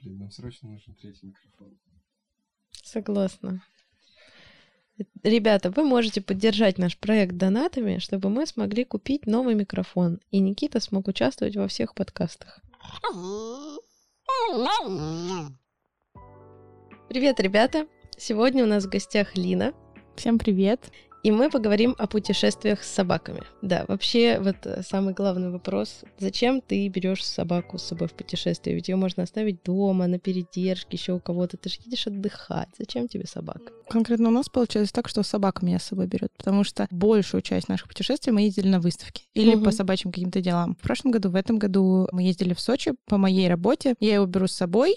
Блин, нам срочно нужен третий микрофон. Согласна. Ребята, вы можете поддержать наш проект донатами, чтобы мы смогли купить новый микрофон, и Никита смог участвовать во всех подкастах. Привет, ребята! Сегодня у нас в гостях Лина. Всем привет! И мы поговорим о путешествиях с собаками. Да, вообще, вот э, самый главный вопрос. Зачем ты берешь собаку с собой в путешествие? Ведь ее можно оставить дома, на передержке, еще у кого-то. Ты же едешь отдыхать. Зачем тебе собака? Конкретно у нас получилось так, что собака меня с собой берет, потому что большую часть наших путешествий мы ездили на выставки или угу. по собачьим каким-то делам. В прошлом году, в этом году мы ездили в Сочи по моей работе. Я его беру с собой,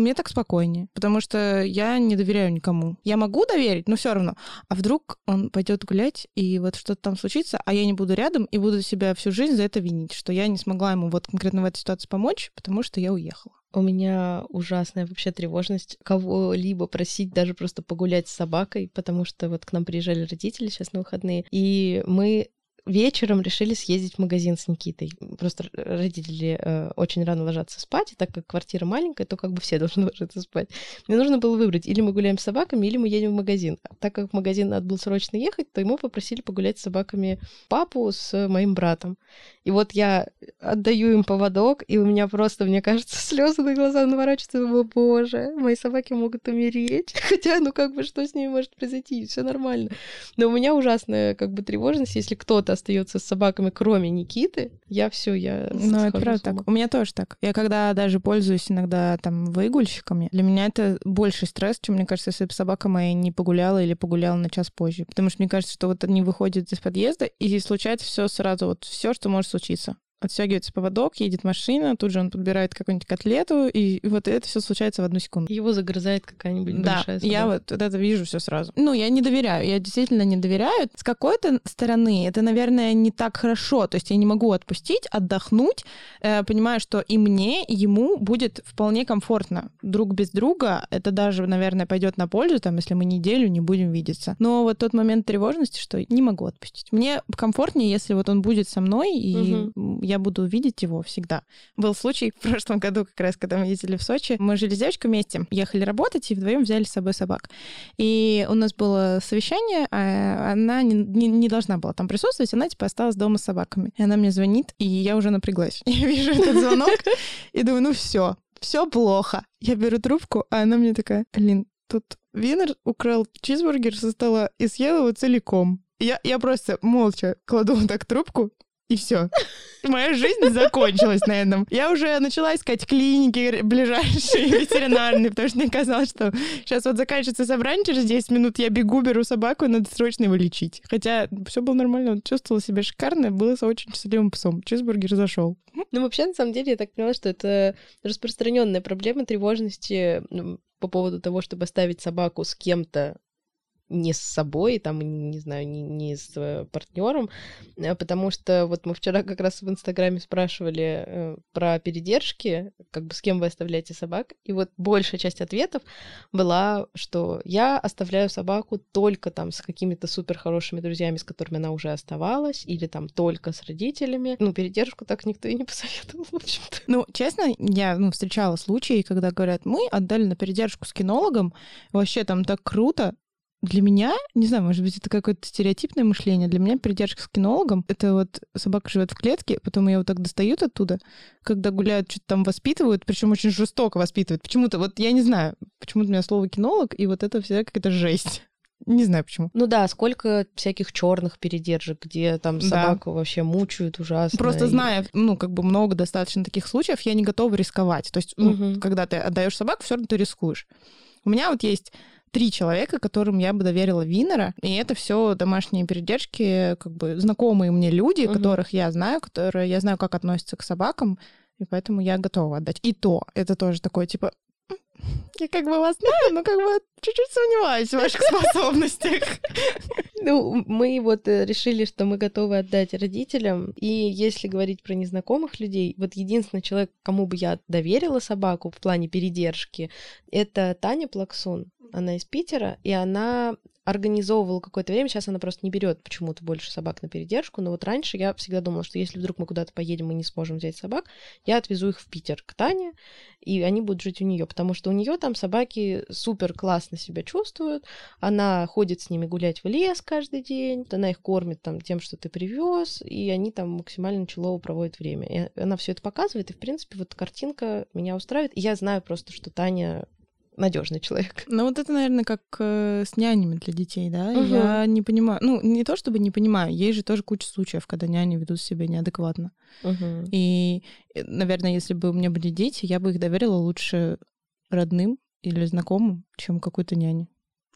мне так спокойнее, потому что я не доверяю никому. Я могу доверить, но все равно. А вдруг он пойдет гулять, и вот что-то там случится, а я не буду рядом, и буду себя всю жизнь за это винить, что я не смогла ему вот конкретно в этой ситуации помочь, потому что я уехала. У меня ужасная вообще тревожность кого-либо просить даже просто погулять с собакой, потому что вот к нам приезжали родители сейчас на выходные, и мы вечером решили съездить в магазин с Никитой. Просто родители э, очень рано ложатся спать, и так как квартира маленькая, то как бы все должны ложиться спать. Мне нужно было выбрать, или мы гуляем с собаками, или мы едем в магазин. А так как в магазин надо было срочно ехать, то ему попросили погулять с собаками папу с моим братом. И вот я отдаю им поводок, и у меня просто, мне кажется, слезы на глаза наворачиваются. О, боже, мои собаки могут умереть. Хотя, ну как бы, что с ними может произойти? Все нормально. Но у меня ужасная как бы тревожность, если кто-то остается с собаками, кроме Никиты, я все, я Ну, это правда так. У меня тоже так. Я когда даже пользуюсь иногда там выгульщиками, для меня это больше стресс, чем, мне кажется, если бы собака моя не погуляла или погуляла на час позже. Потому что мне кажется, что вот они выходят из подъезда, и случается все сразу, вот все, что может случиться отстегивается поводок, едет машина, тут же он подбирает какую-нибудь котлету, и, вот это все случается в одну секунду. Его загрызает какая-нибудь да, большая собака. я вот, вот это вижу все сразу. Ну, я не доверяю, я действительно не доверяю. С какой-то стороны это, наверное, не так хорошо, то есть я не могу отпустить, отдохнуть, э, понимая, что и мне, и ему будет вполне комфортно. Друг без друга, это даже, наверное, пойдет на пользу, там, если мы неделю не будем видеться. Но вот тот момент тревожности, что не могу отпустить. Мне комфортнее, если вот он будет со мной, и угу я буду видеть его всегда. Был случай в прошлом году, как раз, когда мы ездили в Сочи. Мы жили с девочкой вместе, ехали работать и вдвоем взяли с собой собак. И у нас было совещание, а она не, не, не должна была там присутствовать, она типа осталась дома с собаками. И она мне звонит, и я уже напряглась. Я вижу этот звонок и думаю, ну все, все плохо. Я беру трубку, а она мне такая, Лин, тут Винер украл чизбургер со стола и съел его целиком. Я, я просто молча кладу вот так трубку, и все. Моя жизнь закончилась на этом. Я уже начала искать клиники ближайшие, ветеринарные, потому что мне казалось, что сейчас вот заканчивается собрание, через 10 минут я бегу, беру собаку, надо срочно его лечить. Хотя все было нормально, он чувствовал себя шикарно, был очень счастливым псом. Чизбургер зашел. Ну, вообще, на самом деле, я так поняла, что это распространенная проблема тревожности ну, по поводу того, чтобы оставить собаку с кем-то не с собой, там, не знаю, не, не с э, партнером, э, потому что вот мы вчера как раз в Инстаграме спрашивали э, про передержки, как бы с кем вы оставляете собак, и вот большая часть ответов была, что я оставляю собаку только там с какими-то супер хорошими друзьями, с которыми она уже оставалась, или там только с родителями. Ну, передержку так никто и не посоветовал, в общем-то. Ну, честно, я ну, встречала случаи, когда говорят, мы отдали на передержку с кинологом, вообще там так круто, для меня, не знаю, может быть, это какое-то стереотипное мышление. Для меня передержка с кинологом — это вот собака живет в клетке, потом ее вот так достают оттуда, когда гуляют, что-то там воспитывают, причем очень жестоко воспитывают. Почему-то, вот я не знаю, почему-то у меня слово кинолог, и вот это всегда какая-то жесть. Не знаю почему. Ну да, сколько всяких черных передержек, где там собаку да. вообще мучают ужасно. Просто и... зная, ну, как бы много достаточно таких случаев, я не готова рисковать. То есть, угу. ну, когда ты отдаешь собаку, все равно ты рискуешь. У меня вот есть три человека, которым я бы доверила Винера, и это все домашние передержки, как бы знакомые мне люди, угу. которых я знаю, которые я знаю, как относятся к собакам, и поэтому я готова отдать. И то, это тоже такое, типа, я как бы вас знаю, но как бы чуть-чуть сомневаюсь в ваших способностях. Ну, мы вот э, решили, что мы готовы отдать родителям. И если говорить про незнакомых людей, вот единственный человек, кому бы я доверила собаку в плане передержки, это Таня Плаксун. Она из Питера, и она организовывала какое-то время, сейчас она просто не берет почему-то больше собак на передержку, но вот раньше я всегда думала, что если вдруг мы куда-то поедем и не сможем взять собак, я отвезу их в Питер к Тане, и они будут жить у нее, потому что у нее там собаки супер классно себя чувствуют, она ходит с ними гулять в лес каждый день, она их кормит там тем, что ты привез, и они там максимально челово проводят время. И она все это показывает, и в принципе вот картинка меня устраивает. И я знаю просто, что Таня надежный человек. Ну вот это, наверное, как э, с нянями для детей, да? Мгм. Я не понимаю, ну не то чтобы не понимаю, есть же тоже куча случаев, когда няни ведут себя неадекватно. Мгм. И, э, наверное, если бы у меня были дети, я бы их доверила лучше родным или знакомым, чем какой-то няне.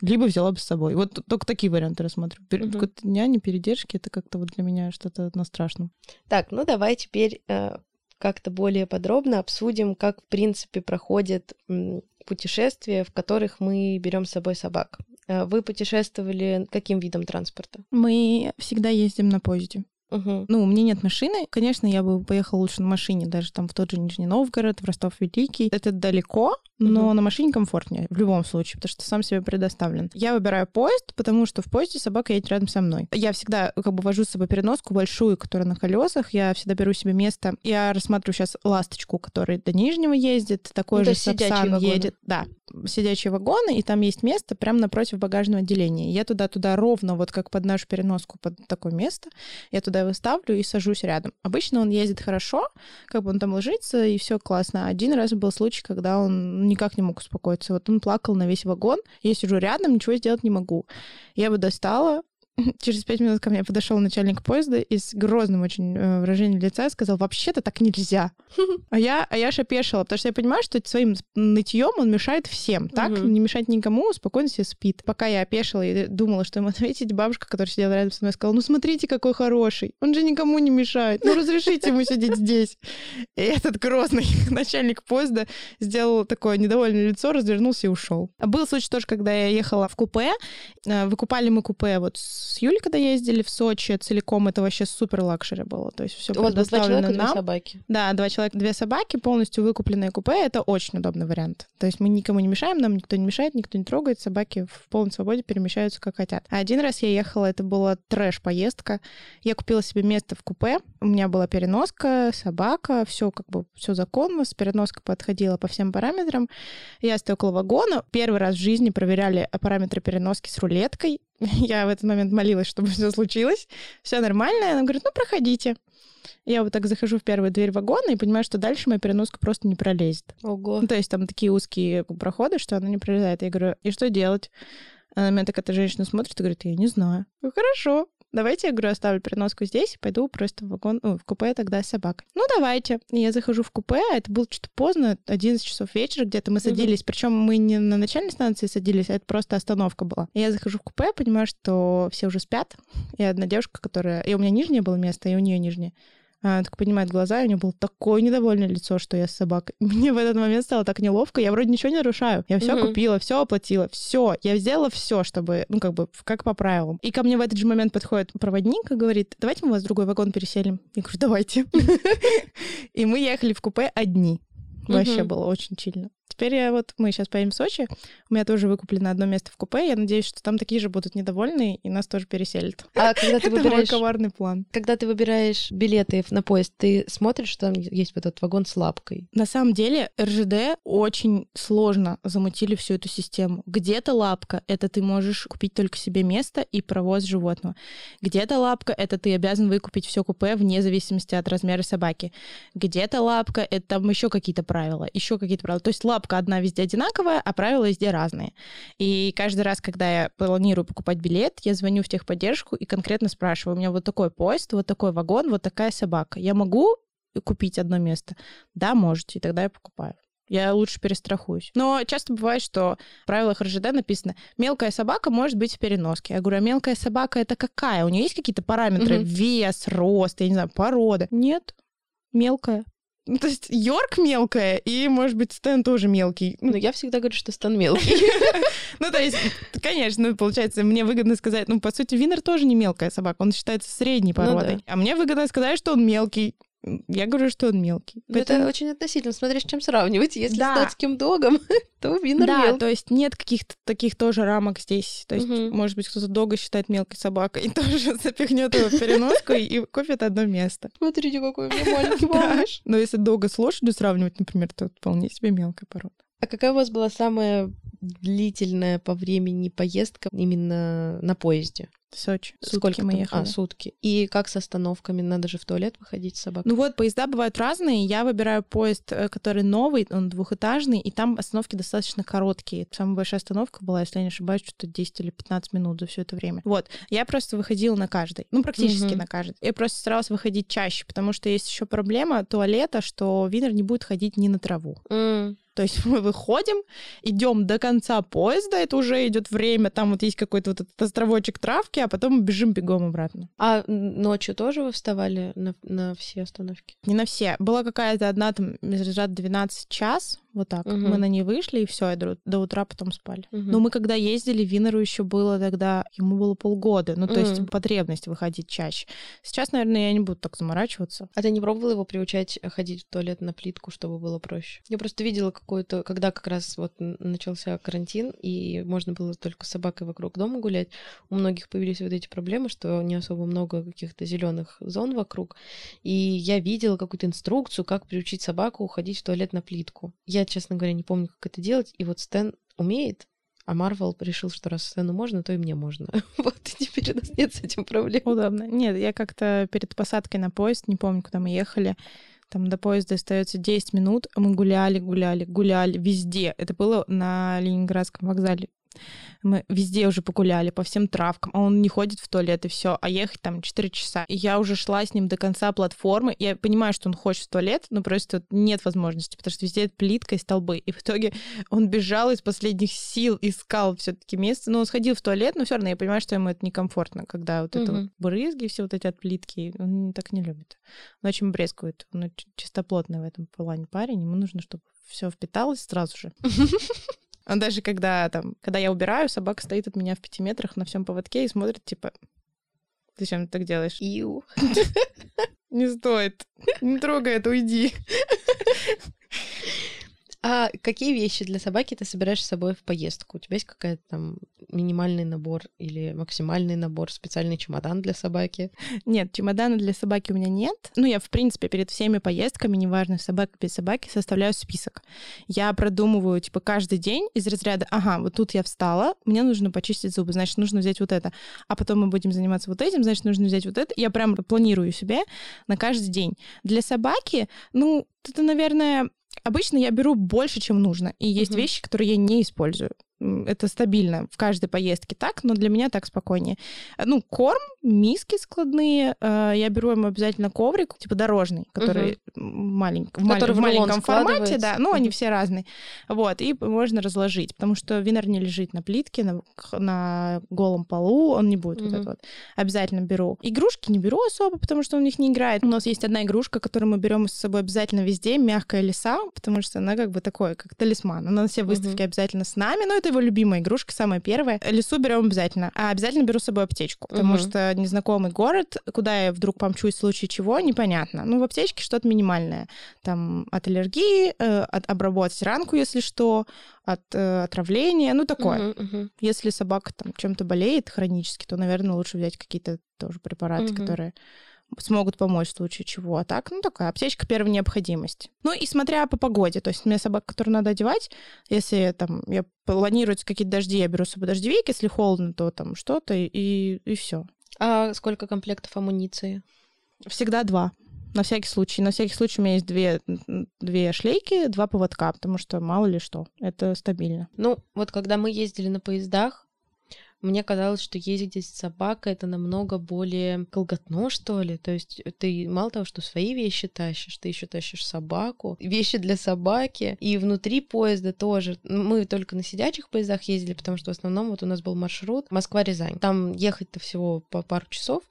Либо взяла бы с собой. Вот только такие варианты рассматриваю. Пер- Мгм. Какой-то няни, передержки, это как-то вот для меня что-то на страшном. Так, ну давай теперь э, как-то более подробно обсудим, как в принципе проходят м, путешествия, в которых мы берем с собой собак. Э, Вы путешествовали каким видом транспорта? Мы всегда ездим на поезде. Мгм. Ну, у меня нет машины. Конечно, я бы поехала лучше на машине, даже там в тот же Нижний Новгород, в Ростов Великий. Это далеко, но Мгм. на машине комфортнее в любом случае, потому что сам себе предоставлен. Я выбираю поезд, потому что в поезде собака едет рядом со мной. Я всегда как бы вожу с собой переноску большую, которая на колесах. Я всегда беру себе место. Я рассматриваю сейчас ласточку, которая до Нижнего ездит, такой Ну, же Сапсан едет. Да, сидячие вагоны, и там есть место прямо напротив багажного отделения. Я туда-туда ровно, вот как под нашу переноску, под такое место, я туда его ставлю и сажусь рядом. Обычно он ездит хорошо, как бы он там ложится, и все классно. Один раз был случай, когда он никак не мог успокоиться. Вот он плакал на весь вагон, я сижу рядом, ничего сделать не могу. Я бы достала, Через пять минут ко мне подошел начальник поезда и с грозным очень э, выражением лица сказал, вообще-то так нельзя. А я, а я аж опешила, потому что я понимаю, что своим нытьем он мешает всем, так? Мгм. Не мешает никому, спокойно себе спит. Пока я опешила и думала, что ему ответить, бабушка, которая сидела рядом со мной, сказала, ну смотрите, какой хороший, он же никому не мешает, ну разрешите ему сидеть здесь. И этот грозный начальник поезда сделал такое недовольное лицо, развернулся и ушел. Был случай тоже, когда я ехала в купе, Э, Выкупали мы купе вот с Юлей, когда ездили в Сочи целиком, это вообще супер luxury было. То есть все У вас два человека, две нам. собаки. Да, два человека, две собаки, полностью выкупленное купе. Это очень удобный вариант. То есть мы никому не мешаем, нам никто не мешает, никто не трогает. Собаки в полной свободе перемещаются, как хотят. А один раз я ехала, это была трэш-поездка. Я купила себе место в купе. У меня была переноска, собака, все как бы все законно. С переноской подходила по всем параметрам. Я стою около вагона. Первый раз в жизни проверяли параметры переноски с рулеткой. Я в этот момент молилась, чтобы все случилось. Все нормально. Она говорит, ну, проходите. Я вот так захожу в первую дверь вагона и понимаю, что дальше моя переноска просто не пролезет. Ого. Ну, то есть там такие узкие проходы, что она не пролезает. Я говорю, и что делать? Она на меня так эта женщина смотрит и говорит, я не знаю. Говорю, хорошо. Давайте, я говорю, оставлю переноску здесь и пойду просто в вагон, ну, в купе тогда с собакой. Ну, давайте. Я захожу в купе, а это было что-то поздно, 11 часов вечера где-то мы садились. Причем мы не на начальной станции садились, а это просто остановка была. Я захожу в купе, понимаю, что все уже спят. И одна девушка, которая... И у меня нижнее было место, и у нее нижнее. Она так поднимает глаза, и у нее было такое недовольное лицо, что я с собакой. Мне в этот момент стало так неловко. Я вроде ничего не нарушаю. Я все Мгм. купила, все оплатила, все. Я сделала все, чтобы, ну, как бы, как по правилам. И ко мне в этот же момент подходит проводник и говорит, давайте мы вас в другой вагон переселим. Я говорю, давайте. И мы ехали в купе одни. Вообще было очень чильно. Теперь я вот, мы сейчас поедем в Сочи, у меня тоже выкуплено одно место в купе, я надеюсь, что там такие же будут недовольные, и нас тоже переселят. А когда ты Это мой выбираешь... коварный план. Когда ты выбираешь билеты на поезд, ты смотришь, что там есть вот этот вагон с лапкой? На самом деле РЖД очень сложно замутили всю эту систему. Где-то лапка — это ты можешь купить только себе место и провоз животного. Где-то лапка — это ты обязан выкупить все купе вне зависимости от размера собаки. Где-то лапка — это там еще какие-то правила, еще какие-то правила. То есть лапка одна везде одинаковая, а правила везде разные. И каждый раз, когда я планирую покупать билет, я звоню в техподдержку и конкретно спрашиваю, у меня вот такой поезд, вот такой вагон, вот такая собака. Я могу купить одно место? Да, можете, и тогда я покупаю. Я лучше перестрахуюсь. Но часто бывает, что в правилах РЖД написано, мелкая собака может быть в переноске. Я говорю, а мелкая собака это какая? У нее есть какие-то параметры? Мгм. Вес, рост, я не знаю, порода? Нет, мелкая. Ну, то есть Йорк мелкая, и, может быть, Стэн тоже мелкий. Ну, я всегда говорю, что Стан мелкий. Ну, то есть, конечно, ну, получается, мне выгодно сказать, ну, по сути, Винер тоже не мелкая собака, он считается средней Ну породой. А мне выгодно сказать, что он мелкий. Я говорю, что он мелкий. Это Поэтому- очень относительно, смотря с чем сравнивать. Если Да. с датским догом, то Винер Да, мелкий. то есть нет каких-то таких тоже рамок здесь. То есть, Мгм. может быть, кто-то дога считает мелкой собакой и тоже запихнет его в переноску и купит одно место. Смотрите, какой у меня маленький малыш. Но если дога с лошадью сравнивать, например, то вполне себе мелкая порода. А какая у вас была самая длительная по времени поездка именно на поезде? Сочи. Сутки Сколько мы там? ехали. А, сутки. И как с остановками? Надо же в туалет выходить с собакой. Ну вот, поезда бывают разные. Я выбираю поезд, э, который новый, он двухэтажный, и там остановки достаточно короткие. Самая большая остановка была, если я не ошибаюсь, что-то 10 или 15 минут за все это время. Вот. Я просто выходила на каждый. Ну, практически Мгм. на каждый. Я просто старалась выходить чаще, потому что есть еще проблема туалета, что Винер не будет ходить ни на траву. М, То есть мы выходим, идем до конца поезда, это уже идет время, там вот есть какой-то вот этот островочек травки, а потом бежим бегом обратно. А ночью тоже вы вставали на, на все остановки? Не на все. Была какая-то одна там разряд 12 час, вот так. Мгм. Мы на ней вышли, и все, и до, утра потом спали. Мгм. Но мы когда ездили, Винеру еще было тогда, ему было полгода, ну то есть Мгм. потребность выходить чаще. Сейчас, наверное, я не буду так заморачиваться. А ты не пробовала его приучать ходить в туалет на плитку, чтобы было проще? Я просто видела какую-то, когда как раз вот начался карантин, и можно было только с собакой вокруг дома гулять, у многих появились вот эти проблемы, что не особо много каких-то зеленых зон вокруг. И я видела какую-то инструкцию, как приучить собаку уходить в туалет на плитку. Я, честно говоря, не помню, как это делать, и вот Стэн умеет, а Марвел решил, что раз Стэну можно, то и мне можно. Вот, и теперь у нас нет с этим проблем. Удобно. Нет, я как-то перед посадкой на поезд, не помню, куда мы ехали, там до поезда остается 10 минут, а мы гуляли, гуляли, гуляли везде. Это было на Ленинградском вокзале. Мы везде уже погуляли, по всем травкам, а он не ходит в туалет и все, а ехать там 4 часа. И я уже шла с ним до конца платформы. Я понимаю, что он хочет в туалет, но просто нет возможности, потому что везде плитка и столбы. И в итоге он бежал из последних сил, искал все-таки место. Но он сходил в туалет, но все равно я понимаю, что ему это некомфортно, когда вот это Мгм. вот брызги, все вот эти от плитки, он так не любит. Он очень брезгует. Он чистоплотный в этом плане парень. Ему нужно, чтобы все впиталось сразу же. Он даже когда там, когда я убираю, собака стоит от меня в пяти метрах на всем поводке и смотрит, типа, зачем ты так делаешь? Иу. Не стоит. Не трогай это, уйди. А какие вещи для собаки ты собираешь с собой в поездку? У тебя есть какая-то там минимальный набор или максимальный набор, специальный чемодан для собаки? Нет, чемодана для собаки у меня нет. Ну, я, в принципе, перед всеми поездками, неважно, собака без собаки, составляю список. Я продумываю, типа, каждый день из разряда, ага, вот тут я встала, мне нужно почистить зубы, значит, нужно взять вот это. А потом мы будем заниматься вот этим, значит, нужно взять вот это. Я прям планирую себе на каждый день. Для собаки, ну, это, наверное, Обычно я беру больше, чем нужно. И есть Мгм. вещи, которые я не использую. Это стабильно в каждой поездке так, но для меня так спокойнее. Э, Ну, корм, миски складные. э, Я беру ему обязательно коврик, типа дорожный, который малень- в, маль- Который в в маленьком формате, да. Ну, они все разные. Вот, и можно разложить, потому что винер не лежит на плитке, на, на голом полу, он не будет вот Мгм. это вот. Обязательно беру. Игрушки не беру особо, потому что он в них не играет. У нас есть одна игрушка, которую мы берем с собой обязательно везде, мягкая лиса, потому что она как бы такой, как талисман. Она на все выставки обязательно с нами, но это его любимая игрушка, самая первая. Лису берем обязательно. А обязательно беру с собой аптечку, потому Мгм. что незнакомый город, куда я вдруг помчусь в случае чего, непонятно. Ну, в аптечке что-то минимальное. Там от аллергии, э, от обработать ранку, если что, от э, отравления, ну, такое. Мгм, мгм. Если собака там чем-то болеет хронически, то, наверное, лучше взять какие-то тоже препараты, Мгм. которые смогут помочь в случае чего. А так, ну, такая аптечка первой необходимости. Ну, и смотря по погоде. То есть у меня собака, которую надо одевать, если там я планируются какие-то дожди, я беру с собой дождевик, если холодно, то там что-то, и, и все. А сколько комплектов амуниции? Всегда два. На всякий случай. На всякий случай у меня есть две, две шлейки, два поводка, потому что мало ли что. Это стабильно. Ну, вот когда мы ездили на поездах, мне казалось, что ездить с собакой это намного более колготно, что ли. То есть ты мало того, что свои вещи тащишь, ты еще тащишь собаку, вещи для собаки, и внутри поезда тоже. Мы только на сидячих поездах ездили, потому что в основном вот у нас был маршрут Москва-Рязань. Там ехать-то всего по пару часов,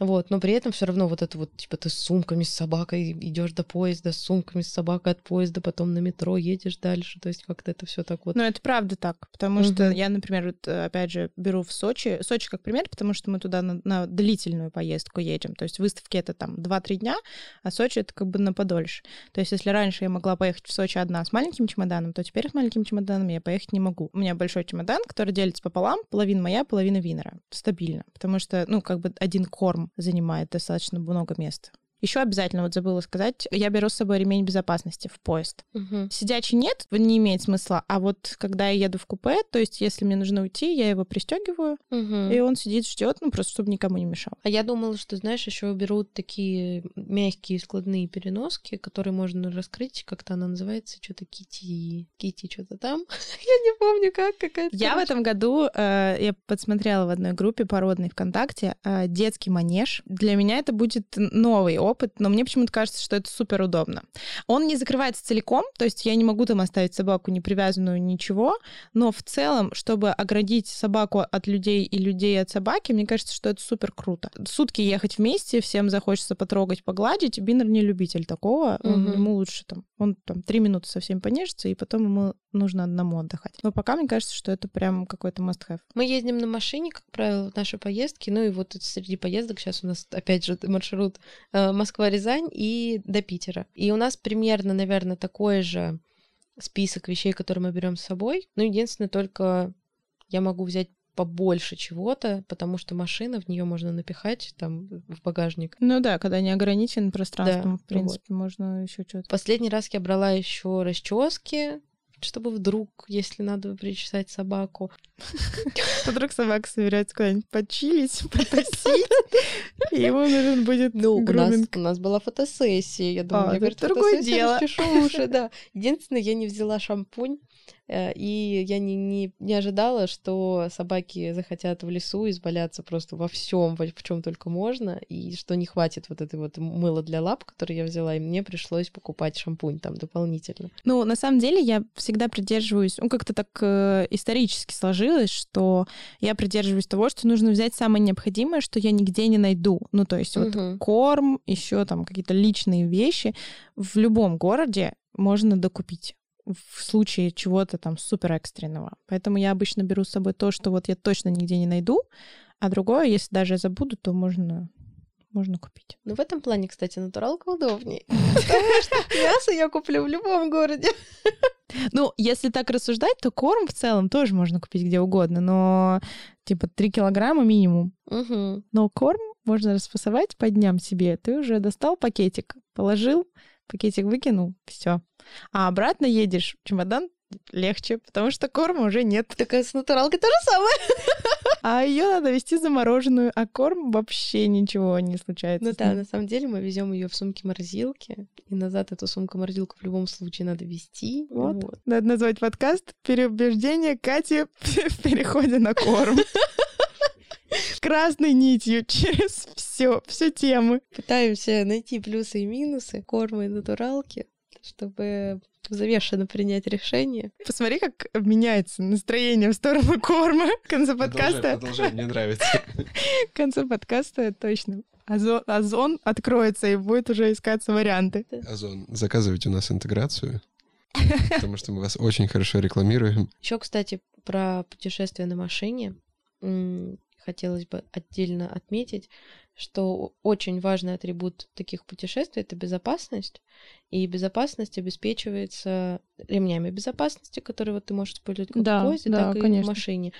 Вот, но при этом все равно вот это вот, типа, ты с сумками с собакой идешь до поезда, с сумками с собакой от поезда, потом на метро едешь дальше. То есть как-то это все так вот. Ну, это правда так, потому Мгм. что я, например, вот, э, опять же, беру в Сочи, Сочи как пример, потому что мы туда на, на длительную поездку едем. То есть выставки это там 2-3 дня, а Сочи это как бы на подольше. То есть если раньше я могла поехать в Сочи одна с маленьким чемоданом, то теперь с маленьким чемоданом я поехать не могу. У меня большой чемодан, который делится пополам, половина моя, половина Винера. Стабильно. Потому что, ну, как бы один корм занимает достаточно много места. Еще обязательно, вот забыла сказать, я беру с собой ремень безопасности в поезд. Мгм. Сидячий нет, не имеет смысла. А вот когда я еду в купе, то есть если мне нужно уйти, я его пристегиваю, Мгм. и он сидит, ждет, ну просто чтобы никому не мешал. А я думала, что, знаешь, еще берут такие мягкие складные переноски, которые можно раскрыть, как-то она называется, что-то Кити, Кити, что-то там. Я не помню, как какая-то. Я в этом году, э, я подсмотрела в одной группе породной ВКонтакте э, детский манеж. Для меня это будет новый опыт, но мне почему-то кажется, что это супер удобно. Он не закрывается целиком, то есть я не могу там оставить собаку не привязанную, ничего, но в целом, чтобы оградить собаку от людей и людей от собаки, мне кажется, что это супер круто. Сутки ехать вместе, всем захочется потрогать, погладить. Биннер не любитель такого, Мгм. ему лучше там, он там три минуты со всеми понежится, и потом ему нужно одному отдыхать. Но пока мне кажется, что это прям какой-то must-have. Мы ездим на машине, как правило, в наши поездки. Ну и вот среди поездок сейчас у нас, опять же, маршрут э, Москва-Рязань и до Питера. И у нас примерно, наверное, такой же список вещей, которые мы берем с собой. Ну, единственное, только я могу взять побольше чего-то, потому что машина, в нее можно напихать там в багажник. Ну да, когда не ограничен пространством, Да, в принципе, можно еще что-то. Последний раз я брала еще расчески, чтобы вдруг, если надо причесать собаку. Вдруг собака собирается куда-нибудь почилить, потусить, и ему нужен будет Ну, у нас, у нас была фотосессия. Я думаю, А, я, это говорит, другое дело. уши, да. Единственное, я не взяла шампунь, и я не, не, не ожидала, что собаки захотят в лесу изваляться просто во всем, в чем только можно, и что не хватит вот этой вот мыла для лап, который я взяла, и мне пришлось покупать шампунь там дополнительно. Ну, на самом деле, я всегда придерживаюсь, ну, как-то так э, исторически сложилось, что я придерживаюсь того, что нужно взять самое необходимое, что я нигде не найду. Ну, то есть вот Мгм. корм, еще там какие-то личные вещи в любом городе можно докупить в случае чего-то там супер экстренного. Поэтому я обычно беру с собой то, что вот я точно нигде не найду, а другое, если даже я забуду, то можно, можно купить. Ну, в этом плане, кстати, натуралка удобнее. Потому что мясо я куплю в любом городе. Ну, если так рассуждать, то корм в целом тоже можно купить где угодно, но типа 3 килограмма минимум. Но корм можно распасовать по дням себе. Ты уже достал пакетик, положил, пакетик выкинул, все. А обратно едешь, чемодан легче, потому что корма уже нет. Так а с натуралкой то же самое. А ее надо вести замороженную, а корм вообще ничего не случается. Ну да, на самом деле мы везем ее в сумке-морозилке, и назад эту сумку-морозилку в любом случае надо вести. Вот. Надо назвать подкаст «Переубеждение Кати в переходе на корм». Красной нитью через все, всю тему. Пытаемся найти плюсы и минусы корма и натуралки, чтобы взвешенно принять решение. Посмотри, как меняется настроение в сторону корма. Конце Продолжай, подкаста, продолжай, мне нравится. в конце подкаста точно. Озон, озон откроется и будет уже искаться варианты. Озон, заказывайте у нас интеграцию, потому что мы вас очень хорошо рекламируем. Еще, кстати, про путешествие на машине. Хотелось бы отдельно отметить, что очень важный атрибут таких путешествий — это безопасность. И безопасность обеспечивается ремнями безопасности, которые вот ты можешь использовать как Да, в поезде, да, так и конечно. в машине.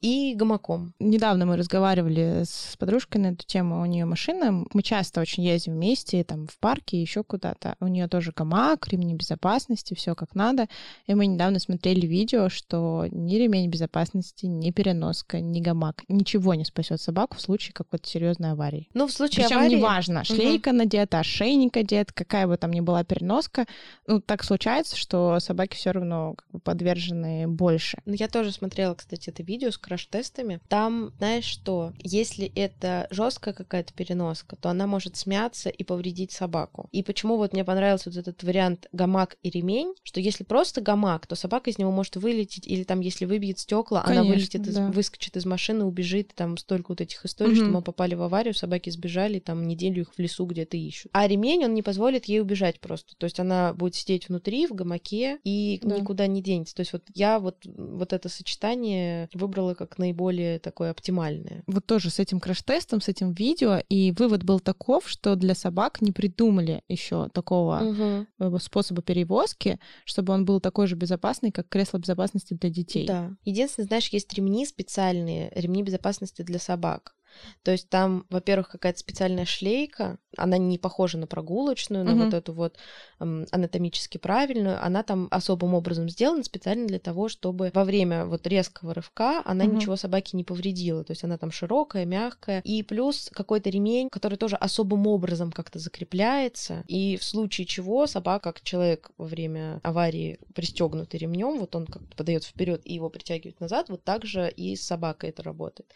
И гамаком. Недавно мы разговаривали с подружкой на эту тему. У нее машина. Мы часто очень ездим вместе, там, в парке, еще куда-то. У нее тоже гамак, ремни безопасности, все как надо. И мы недавно смотрели видео, что ни ремень безопасности, ни переноска, ни гамак, ничего не спасет собаку в случае какой-то серьезной аварии. Ну, в случае Причем аварии... неважно, шлейка надета, ошейник одет, какая бы там ни была переноска, ну, так случается, что собаки все равно как бы подвержены больше. Ну, я тоже смотрела, кстати, это видео с краш-тестами. Там, знаешь что, если это жесткая какая-то переноска, то она может смяться и повредить собаку. И почему вот мне понравился вот этот вариант гамак и ремень, что если просто гамак, то собака из него может вылететь, или там, если выбьет стекла, она вылетит, из- да. выскочит из машины, убежит. Там столько вот этих историй, что Мгм. мы попали в аварию, собаки сбежали, там неделю их в лесу где-то ищут. А ремень, он не позволит ей убежать просто. То есть она будет сидеть внутри, в гамаке, и Да. никуда не денется. То есть вот я вот, вот это сочетание выбрала как наиболее такое оптимальное. Вот тоже с этим краш-тестом, с этим видео, и вывод был таков, что для собак не придумали еще такого э, способа перевозки, чтобы он был такой же безопасный, как кресло безопасности для детей. Да. Единственное, знаешь, есть ремни специальные, ремни безопасности для собак. То есть там, во-первых, какая-то специальная шлейка, она не похожа на прогулочную, на Мгм. вот эту вот эм, анатомически правильную, она там особым образом сделана специально для того, чтобы во время вот резкого рывка она Мгм. ничего собаке не повредила. То есть она там широкая, мягкая. И плюс какой-то ремень, который тоже особым образом как-то закрепляется. И в случае чего собака, как человек во время аварии пристегнутый ремнем, вот он как-то подает вперед и его притягивает назад, вот так же и с собакой это работает.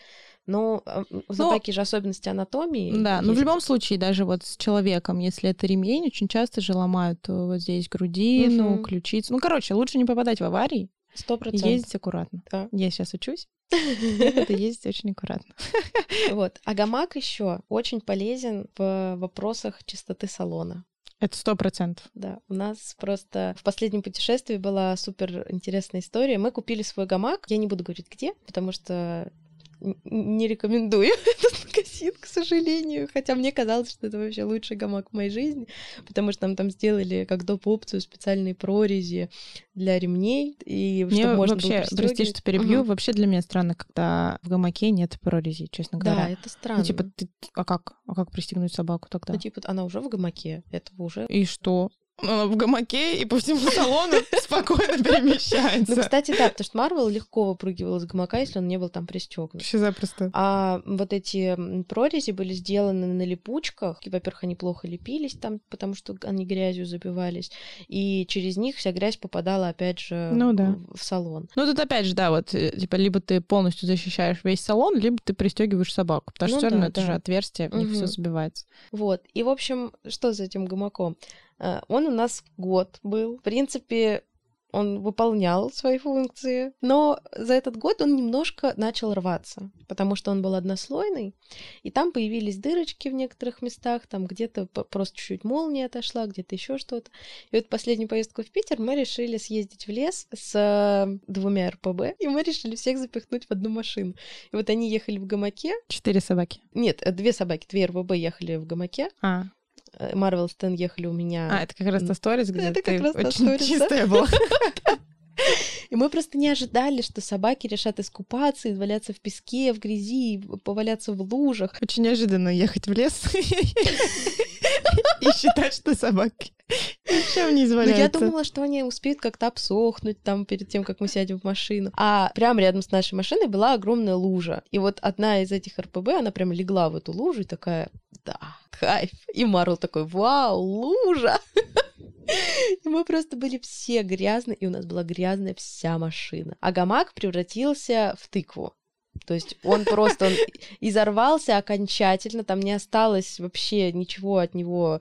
Но э, у собаки же особенности анатомии. Да, но в есть. любом случае, даже вот с человеком, если это ремень, очень часто же ломают э, вот здесь грудину, Мгм. ключицу. Ну, короче, лучше не попадать в аварии Сто процентов. ездить аккуратно. Да. Я сейчас учусь. Буду ездить очень аккуратно. Вот. А гамак еще очень полезен в вопросах чистоты салона. Это сто процентов. Да, у нас просто в последнем путешествии была супер интересная история. Мы купили свой гамак. Я не буду говорить где, потому что не рекомендую этот магазин, к сожалению. Хотя мне казалось, что это вообще лучший гамак в моей жизни, потому что нам там сделали как доп. опцию специальные прорези для ремней, и Мне чтобы можно вообще, было прости, что перебью, Мгм. вообще для меня странно, когда в гамаке нет прорези, честно Да, говоря. это странно. Ну, типа, ты, а как? А как пристегнуть собаку тогда? Ну, типа, она уже в гамаке, этого уже И что? Она в гамаке и по всему салону спокойно перемещается. Ну, кстати, да, потому что Марвел легко выпрыгивал из гамака, если он не был там пристегнут. Вообще запросто. А вот эти прорези были сделаны на липучках. И, во-первых, они плохо лепились там, потому что они грязью забивались. И через них вся грязь попадала, опять же, Ну да. в, салон. Ну, тут опять же, да, вот, э, типа, либо ты полностью защищаешь весь салон, либо ты пристегиваешь собаку, потому что Ну все равно да, это да. же отверстие, в них все Мгм. забивается. Вот. И, в общем, что с этим гамаком? Э, Он у нас год был. В принципе, он выполнял свои функции, но за этот год он немножко начал рваться, потому что он был однослойный, и там появились дырочки в некоторых местах, там где-то просто чуть-чуть молния отошла, где-то еще что-то. И вот последнюю поездку в Питер мы решили съездить в лес с э, двумя РПБ, и мы решили всех запихнуть в одну машину. И вот они ехали в гамаке. Четыре собаки. Нет, э, две собаки, две РВБ ехали в гамаке, А, Марвел Стэн ехали у меня. а это как раз та сторис, где Это как ты раз та очень stories, да. чистая была. И мы просто не ожидали, что собаки решат искупаться, изваляться в песке, в грязи, поваляться в лужах. Очень неожиданно ехать в лес и считать, что собаки ничем не Но изваляются. Ну, я думала, что они успеют как-то обсохнуть там перед тем, как мы сядем в машину. А прямо рядом с нашей машиной была огромная лужа. И вот одна из этих РПБ, она прям легла в эту лужу и такая, да, кайф. И Марвел такой, вау, лужа! И мы просто были все грязные, и у нас была грязная вся машина. А гамак превратился в тыкву. То есть он просто он изорвался окончательно, там не осталось вообще ничего от него,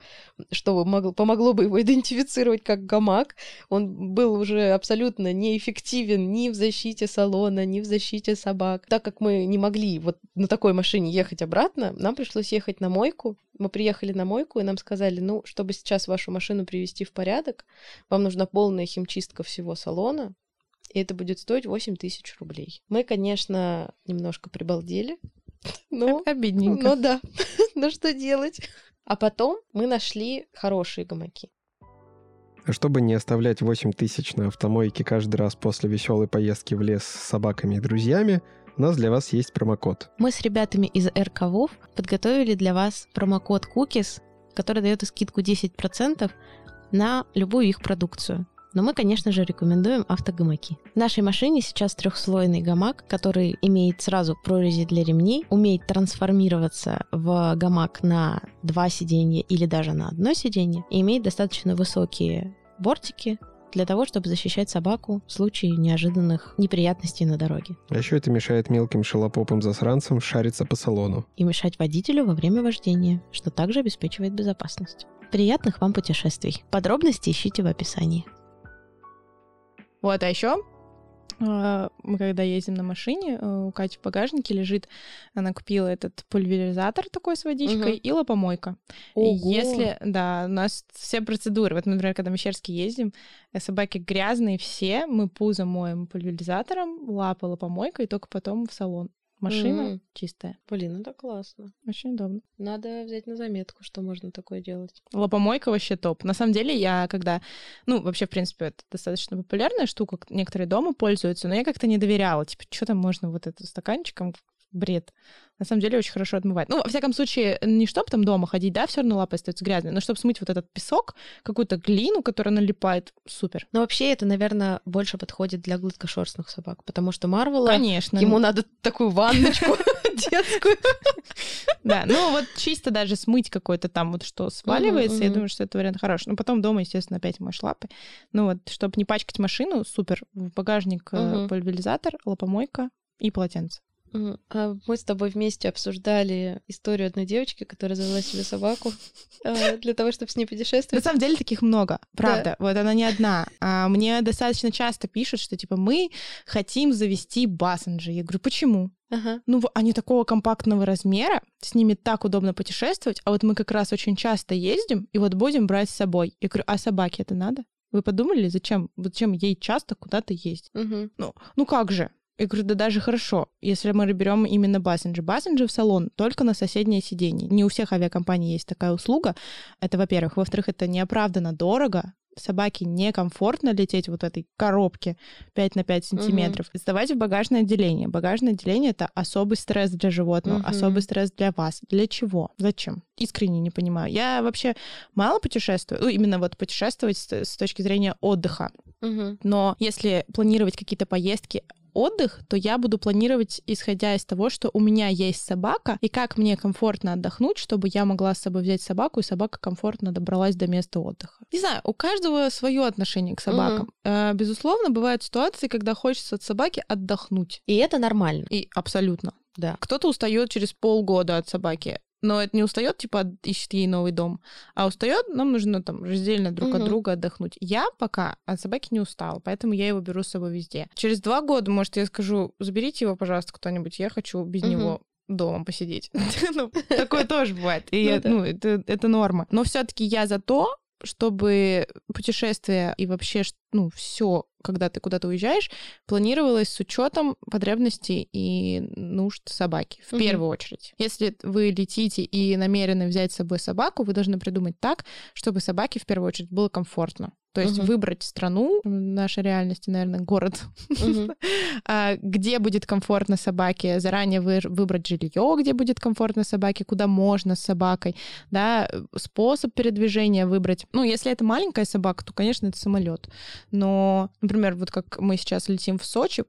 что могло, помогло бы его идентифицировать как гамак. Он был уже абсолютно неэффективен ни в защите салона, ни в защите собак. Так как мы не могли вот на такой машине ехать обратно, нам пришлось ехать на мойку. Мы приехали на мойку, и нам сказали, ну, чтобы сейчас вашу машину привести в порядок, вам нужна полная химчистка всего салона, и это будет стоить 8 тысяч рублей. Мы, конечно, немножко прибалдели, но, Обидненько. но да, но что делать? А потом мы нашли хорошие гамаки. А чтобы не оставлять 8 тысяч на автомойке каждый раз после веселой поездки в лес с собаками и друзьями, у нас для вас есть промокод. Мы с ребятами из РКВов подготовили для вас промокод Cookies, который дает скидку 10% на любую их продукцию. Но мы, конечно же, рекомендуем автогамаки. В нашей машине сейчас трехслойный гамак, который имеет сразу прорези для ремней, умеет трансформироваться в гамак на два сиденья или даже на одно сиденье, и имеет достаточно высокие бортики для того, чтобы защищать собаку в случае неожиданных неприятностей на дороге. А еще это мешает мелким шелопопым засранцам шариться по салону. И мешать водителю во время вождения, что также обеспечивает безопасность. Приятных вам путешествий. Подробности ищите в описании. Вот, а еще а, мы когда ездим на машине, э, у Кати в багажнике лежит, она купила этот пульверизатор такой с водичкой Мгм. и лапомойка. И Ого! если, да, у нас все процедуры, вот, например, когда мы в Щерске ездим, э, собаки грязные все, мы пузо моем пульверизатором, лапы лапомойкой, и только потом в салон. Машина Мгм. чистая. Блин, это классно. Очень удобно. Надо взять на заметку, что можно такое делать. Лапомойка вообще топ. На самом деле, я когда... Ну, вообще, в принципе, это достаточно популярная штука. Некоторые дома пользуются, но я как-то не доверяла. Типа, что там можно вот это стаканчиком? Бред. На самом деле, очень хорошо отмывает. Ну, во всяком случае, не чтобы там дома ходить, да, все равно лапы остаются грязные, но чтобы смыть вот этот песок, какую-то глину, которая налипает, супер. Но вообще это, наверное, больше подходит для гладкошерстных собак, потому что Марвела, Конечно. ему надо такую ванночку детскую. Да, ну вот чисто даже смыть какой-то там вот что сваливается, я думаю, что это вариант хороший. Но потом дома, естественно, опять моешь лапы. Ну вот, чтобы не пачкать машину, супер. В багажник э, пульверизатор, лапомойка и полотенце. А Мы с тобой вместе обсуждали историю одной девочки, которая завела себе собаку э, для того, чтобы с ней На путешествовать. самом деле таких много, правда. Вот она не одна. А мне достаточно часто пишут, что типа мы хотим завести бассенджи. Я говорю, почему? Ага. Ну, они такого компактного размера, с ними так удобно путешествовать, а вот мы как раз очень часто ездим, и вот будем брать с собой. Я говорю, а собаке это надо? Вы подумали, зачем, зачем ей часто куда-то ездить? Мгм. Ну, ну как же? Я говорю, да даже хорошо, если мы берем именно бассенджи. Бассенджи в салон только на соседнее сиденье. Не у всех авиакомпаний есть такая услуга. Это, во-первых. Во-вторых, это неоправданно дорого. Собаке некомфортно лететь вот этой коробке 5 на 5 сантиметров. Сдавать в багажное отделение. Багажное отделение — это особый стресс для животного, Мгм. особый стресс для вас. Для чего? Зачем? Искренне не понимаю. Я вообще мало путешествую, ну, именно вот путешествовать с, с точки зрения отдыха. Мгм. Но если планировать какие-то поездки, отдых, то я буду планировать, исходя из того, что у меня есть собака, и как мне комфортно отдохнуть, чтобы я могла с собой взять собаку, и собака комфортно добралась до места отдыха. Не знаю, у каждого свое отношение к собакам. Э, Безусловно, бывают ситуации, когда хочется от собаки отдохнуть. И это нормально, И абсолютно. да. Кто-то устает через полгода от собаки. Но это не устает, типа, ищет ей новый дом, а устает, нам нужно там раздельно друг от Мгм. друга отдохнуть. Я пока от собаки не устала, поэтому я его беру с собой везде. Через два года, может, я скажу, заберите его, пожалуйста, кто-нибудь, я хочу без Мгм. него дома посидеть. Ну, такое тоже бывает. И Ну я- да. ну, это это норма. Но все-таки я за то, чтобы путешествие и вообще, ну, все, когда ты куда-то уезжаешь, планировалось с учетом потребностей и нужд собаки в Мгм. первую очередь. Если вы летите и намерены взять с собой собаку, вы должны придумать так, чтобы собаке в первую очередь было комфортно. То есть Мгм. выбрать страну, в нашей реальности, наверное, город, а, где будет комфортно собаке, заранее вы- выбрать жилье, где будет комфортно собаке, куда можно с собакой, да, способ передвижения выбрать. Ну, если это маленькая собака, то, конечно, это самолет. Но, например, вот как мы сейчас летим в Сочи,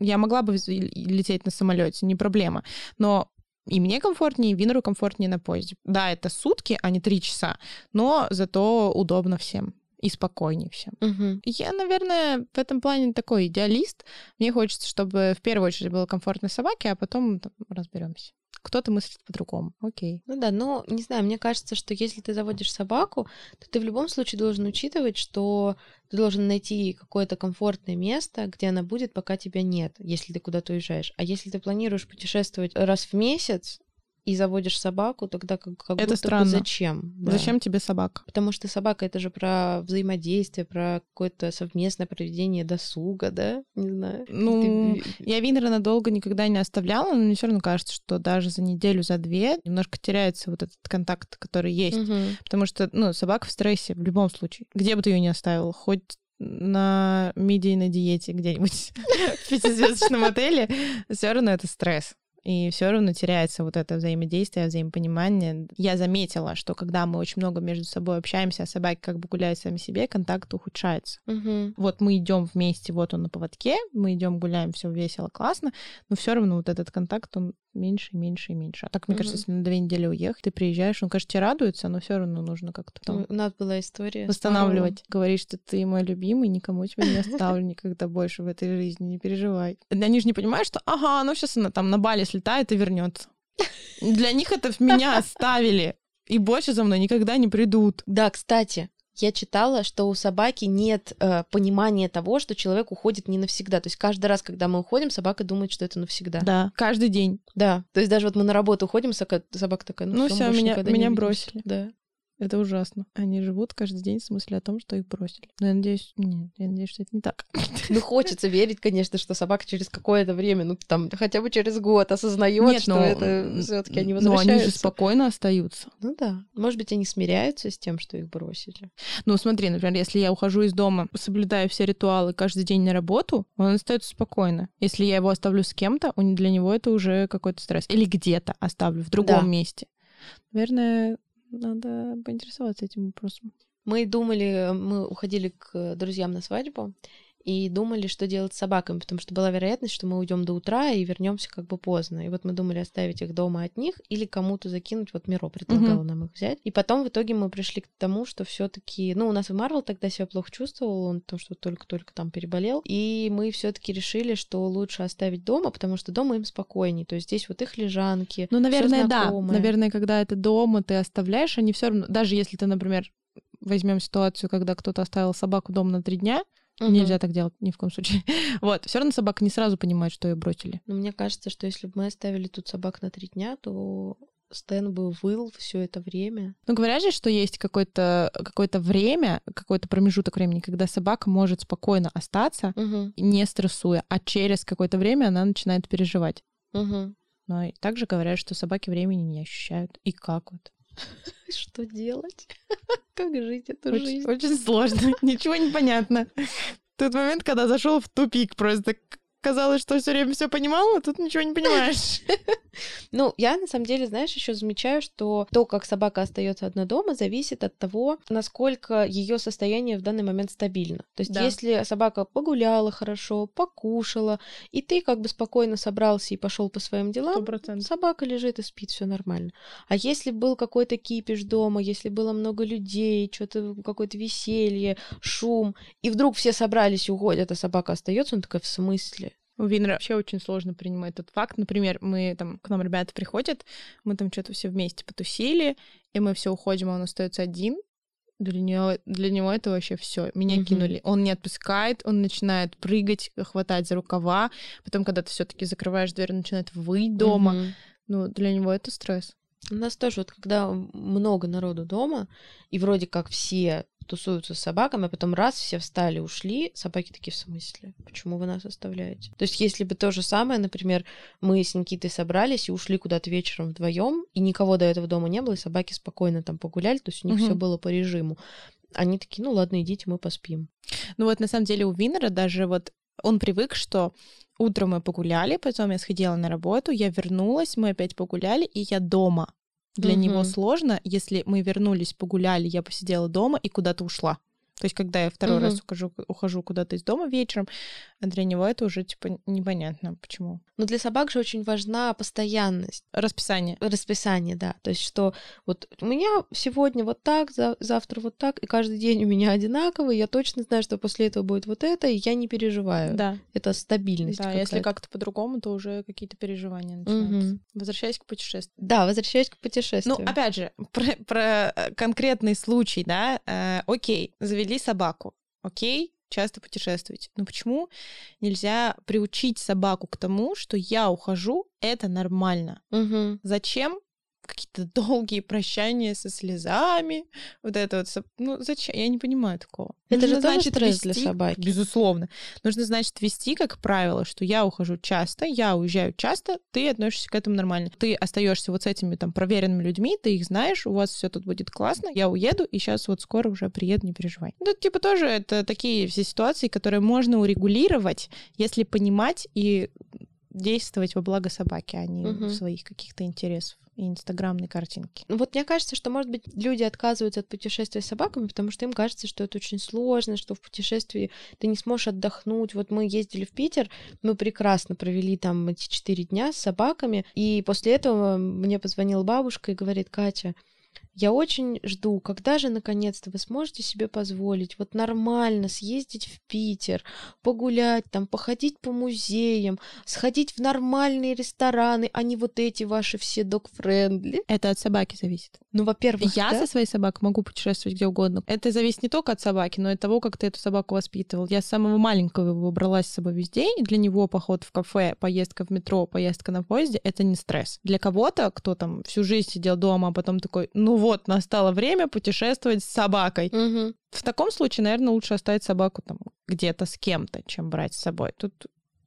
я могла бы лететь на самолете, не проблема. Но и мне комфортнее, и Винеру комфортнее на поезде. Да, это сутки, а не три часа, но зато удобно всем и спокойнее всем. Мгм. Я, наверное, в этом плане такой идеалист. Мне хочется, чтобы в первую очередь было комфортно собаке, а потом разберемся. Кто-то мыслит по-другому. Окей. Ну да, но не знаю, мне кажется, что если ты заводишь собаку, то ты в любом случае должен учитывать, что ты должен найти какое-то комфортное место, где она будет, пока тебя нет, если ты куда-то уезжаешь. А если ты планируешь путешествовать раз в месяц и заводишь собаку, тогда как, как Это будто бы странно. зачем? Да. Зачем тебе собака? Потому что собака это же про взаимодействие, про какое-то совместное проведение досуга, да? Не знаю. Ну, Ты- Я Винера надолго никогда не оставляла, но мне все равно кажется, что даже за неделю, за две немножко теряется вот этот контакт, который есть. Мгм. Потому что, ну, собака в стрессе в любом случае. Где бы ты ее не оставил, хоть на медийной диете где-нибудь в пятизвездочном отеле, все равно это стресс. И все равно теряется вот это взаимодействие, взаимопонимание. Я заметила, что когда мы очень много между собой общаемся, а собаки как бы гуляют сами себе, контакт ухудшается. Мгм. Вот мы идем вместе, вот он на поводке, мы идем гуляем, все весело, классно, но все равно вот этот контакт, он меньше и меньше и меньше. А так, мне Мгм. кажется, если на две недели уехать, ты приезжаешь, он, конечно, тебе радуется, но все равно нужно как-то там У нас была история. восстанавливать. Говоришь, что ты мой любимый, никому тебя не оставлю никогда больше в этой жизни, не переживай. Они же не понимают, что ага, ну сейчас она там на Бали слетает и вернется. Для них это в меня оставили. И больше за мной никогда не придут. Да, кстати, я читала, что у собаки нет э, понимания того, что человек уходит не навсегда. То есть каждый раз, когда мы уходим, собака думает, что это навсегда. Да. Каждый день. Да. То есть даже вот мы на работу уходим, сока- собака такая, ну, Ну мы больше меня- меня увидимся». бросили. Да. Это ужасно. Они живут каждый день с мыслью о том, что их бросили. Но я надеюсь, нет, я надеюсь, что это не так. Ну, хочется верить, конечно, что собака через какое-то время, ну, там, хотя бы через год осознает, Нет, что но, это все таки они Но они же возвращаются. спокойно остаются. Ну да. Может быть, они смиряются с тем, что их бросили. Ну, смотри, например, если я ухожу из дома, соблюдая все ритуалы каждый день на работу, он остается спокойно. Если я его оставлю с кем-то, для него это уже какой-то стресс. Или где-то оставлю, в другом Да. месте. Наверное, надо поинтересоваться этим вопросом. Мы думали, мы уходили к друзьям на свадьбу и думали, что делать с собаками, потому что была вероятность, что мы уйдем до утра и вернемся как бы поздно. И вот мы думали оставить их дома от них или кому-то закинуть. Вот Миро предлагала нам их взять. И потом в итоге мы пришли к тому, что все-таки, ну, у нас и Марвел тогда себя плохо чувствовал, он потому что только-только там переболел. И мы все-таки решили, что лучше оставить дома, потому что дома им спокойней. То есть здесь вот их лежанки. Ну, наверное, да. Наверное, когда это дома, ты оставляешь, они все равно, даже если ты, например, возьмем ситуацию, когда кто-то оставил собаку дома на три дня, Мгм. нельзя так делать ни в коем случае. Вот, все равно собака не сразу понимает, что ее бросили. Но мне кажется, что если бы мы оставили тут собак на три дня, то Стэн бы выл все это время. Ну, говорят же, что есть какое-то какое время, какой-то промежуток времени, когда собака может спокойно остаться, Угу, не стрессуя, а через какое-то время она начинает переживать. угу. Но также говорят, что собаки времени не ощущают. И как вот? Что делать? Как жить эту Очень, жизнь? очень сложно, ничего не понятно. Тот момент, когда зашел в тупик, просто казалось, что все время все понимала, а тут ничего не понимаешь. Ну, я на самом деле, знаешь, еще замечаю, что то, как собака остается одна дома, зависит от того, насколько ее состояние в данный момент стабильно. То есть, Да. если собака погуляла хорошо, покушала, и ты как бы спокойно собрался и пошел по своим делам. Собака лежит и спит, все нормально. А если был какой-то кипиш дома, если было много людей, что-то какое-то веселье, шум, и вдруг все собрались и уходят, а собака остается, он такая, в смысле? У Винера вообще очень сложно принимать тот факт. Например, мы там, к нам ребята приходят, мы там что-то все вместе потусили, и мы все уходим, а он остается один. Для него, для него это вообще все. Меня Мгм. кинули. Он не отпускает, он начинает прыгать, хватать за рукава. Потом, когда ты все-таки закрываешь дверь, начинает выть дома. Мгм. Ну, для него это стресс. У нас тоже, вот когда много народу дома, и вроде как все тусуются с собаками, а потом раз, все встали, ушли, собаки такие, в смысле? Почему вы нас оставляете? То есть, если бы то же самое, например, мы с Никитой собрались и ушли куда-то вечером вдвоем, и никого до этого дома не было, и собаки спокойно там погуляли, то есть у них Мгм. все было по режиму. Они такие, ну ладно, идите, мы поспим. Ну вот на самом деле у Винера даже вот он привык, что утром мы погуляли, потом я сходила на работу, я вернулась, мы опять погуляли, и я дома. Для него Мгм. сложно, если мы вернулись, погуляли, я посидела дома и куда-то ушла. То есть, когда я второй раз Мгм. ухожу, ухожу куда-то из дома вечером, а для него это уже типа непонятно, почему. Но для собак же очень важна постоянность. Расписание. расписание, да. То есть, что вот у меня сегодня вот так, за- завтра вот так, и каждый день у меня одинаковый, я точно знаю, что после этого будет вот это, и я не переживаю. Да, Это стабильность. да. Если как-то по-другому, то уже какие-то переживания начинаются. Мгм. Возвращаясь к путешествию. Да, возвращаясь к путешествию. Ну, опять же, про, про, э, конкретный случай, да, э, окей, завели собаку, окей, часто путешествуете. Но почему нельзя приучить собаку к тому, что я ухожу, это нормально? Мгм. Зачем какие-то долгие прощания со слезами, вот это вот, ну зачем? Я не понимаю такого. Это же Нужно, тоже стресс для вести- собаки. Безусловно. Нужно, значит, вести как правило, что я ухожу часто, я уезжаю часто, ты относишься к этому нормально. Ты остаешься вот с этими там проверенными людьми, ты их знаешь, у вас все тут будет классно, я уеду, и сейчас вот скоро уже приеду, не переживай. Ну, это, типа тоже это такие все ситуации, которые можно урегулировать, если понимать и действовать во благо собаки, а не Мгм. своих каких-то интересов и инстаграмной картинки. Ну, Вот мне кажется, что, может быть, люди отказываются от путешествия с собаками, потому что им кажется, что это очень сложно, что в путешествии ты не сможешь отдохнуть. Вот мы ездили в Питер, мы прекрасно провели там эти четыре дня с собаками, и после этого мне позвонила бабушка и говорит, Катя, я очень жду, когда же наконец-то вы сможете себе позволить вот нормально съездить в Питер, погулять там, походить по музеям, сходить в нормальные рестораны, а не вот эти ваши все док-френдли. Это от собаки зависит. Ну, во-первых, Я да. со своей собакой могу путешествовать где угодно. Это зависит не только от собаки, но и от того, как ты эту собаку воспитывал. Я с самого маленького его брала с собой везде, и для него поход в кафе, поездка в метро, поездка на поезде — это не стресс. Для кого-то, кто там всю жизнь сидел дома, а потом такой, ну вот, настало время путешествовать с собакой. Мгм. В таком случае, наверное, лучше оставить собаку там где-то с кем-то, чем брать с собой. Тут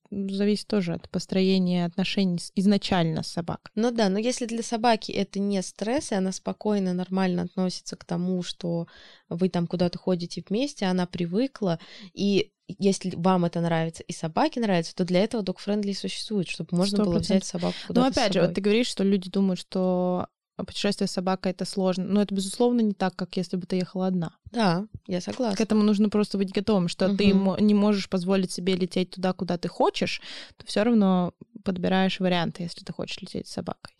зависит тоже от построения отношений изначально с собакой. Ну да, но если для собаки это не стресс, и она спокойно, нормально относится к тому, что вы там куда-то ходите вместе, она привыкла, и если вам это нравится и собаке нравится, то для этого док-френдли существует, чтобы можно было 100%. взять собаку Но куда-то с опять же, вот ты говоришь, что люди думают, что путешествие с собакой это сложно. Но это, безусловно, не так, как если бы ты ехала одна. Да, я согласна. К этому нужно просто быть готовым, что ты Мгм. мо- не можешь позволить себе лететь туда, куда ты хочешь, то все равно подбираешь варианты, если ты хочешь лететь с собакой.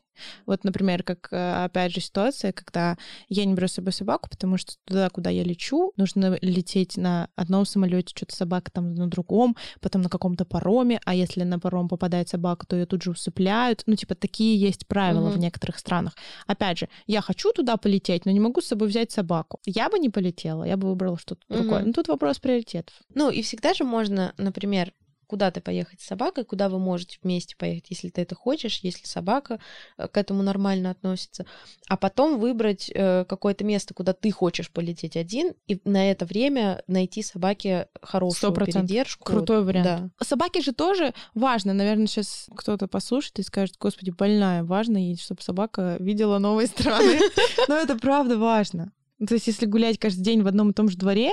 Вот, например, как, э, опять же, ситуация, когда я не беру с собой собаку, потому что туда, куда я лечу, нужно лететь на одном самолете, что-то собака там на другом, потом на каком-то пароме, а если на паром попадает собака, то ее тут же усыпляют. Ну, типа, такие есть правила в Мгм. некоторых странах. Опять же, я хочу туда полететь, но не могу с собой взять собаку. Я бы не полетела, я бы выбрала что-то другое. Мгм. Ну, тут вопрос приоритетов. Ну, и всегда же можно, например, куда-то поехать с собакой, куда вы можете вместе поехать, если ты это хочешь, если собака э, к этому нормально относится, а потом выбрать э, какое-то место, куда ты хочешь полететь один, и на это время найти собаке хорошую 100%. передержку. Крутой вариант. Да. Собаке же тоже важно. Наверное, сейчас кто-то послушает и скажет, господи, больная, важно ей, чтобы собака видела новые страны. Но это правда важно. То есть, если гулять каждый день в одном и том же дворе,